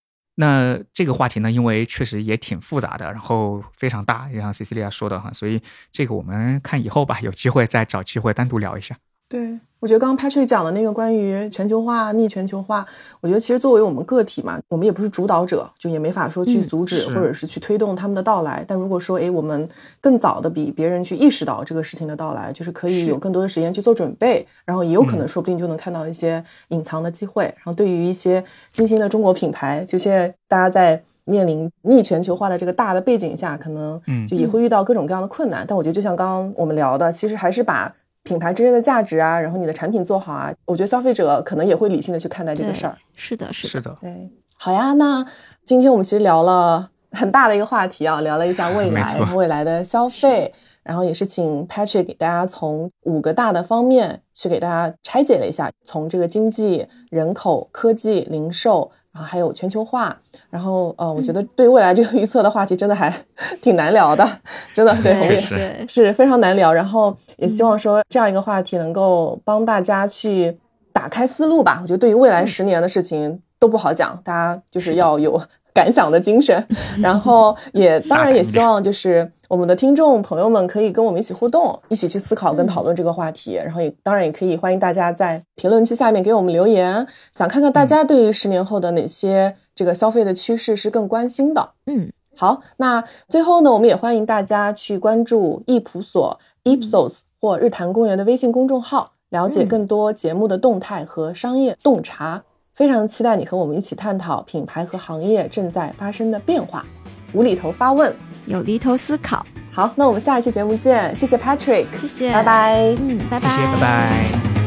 那这个话题呢，因为确实也挺复杂的，然后非常大，就像 Cecilia 说的哈，所以这个我们看以后吧，有机会再找机会单独聊一下。对，我觉得刚刚 Patrick 讲的那个关于全球化、逆全球化，我觉得其实作为我们个体嘛，我们也不是主导者，就也没法说去嗯阻止、是或者是去推动他们的到来。但如果说，诶，我们更早的比别人去意识到这个事情的到来，就是可以有更多的时间去做准备，然后也有可能说不定就能看到一些隐藏的机会。然后对于一些新兴的中国品牌，就现在大家在。面临逆全球化的这个大的背景下，可能嗯就也会遇到各种各样的困难。但我觉得，就像刚刚我们聊的，其实还是把品牌真正的价值啊，然后你的产品做好啊，我觉得消费者可能也会理性的去看待这个事儿。是的，是的，是的，对，好呀，那今天我们其实聊了很大的一个话题啊，聊了一下未来未来的消费，然后也是请 Patrick 给大家从五个大的方面去给大家拆解了一下，从这个经济、人口、科技、零售。然后还有全球化，然后呃，我觉得对未来这个预测的话题真的还 挺难聊的，真的对，我们也是非常难聊。然后也希望说这样一个话题能够帮大家去打开思路吧。我觉得对于未来十年的事情都不好讲，大家就是要有 感想的精神。然后也当然也希望就是我们的听众朋友们可以跟我们一起互动，一起去思考跟讨论这个话题。然后也当然也可以欢迎大家在评论区下面给我们留言，想看看大家对于十年后的哪些这个消费的趋势是更关心的。嗯，好，那最后呢，我们也欢迎大家去关注易普所 Ipsos 或日坛公园的微信公众号，了解更多节目的动态和商业洞察。非常期待你和我们一起探讨品牌和行业正在发生的变化。无厘头发问，有厘头思考，好，那我们下一期节目见，谢谢 Patrick，谢谢，拜，拜。嗯，拜。谢谢，拜拜。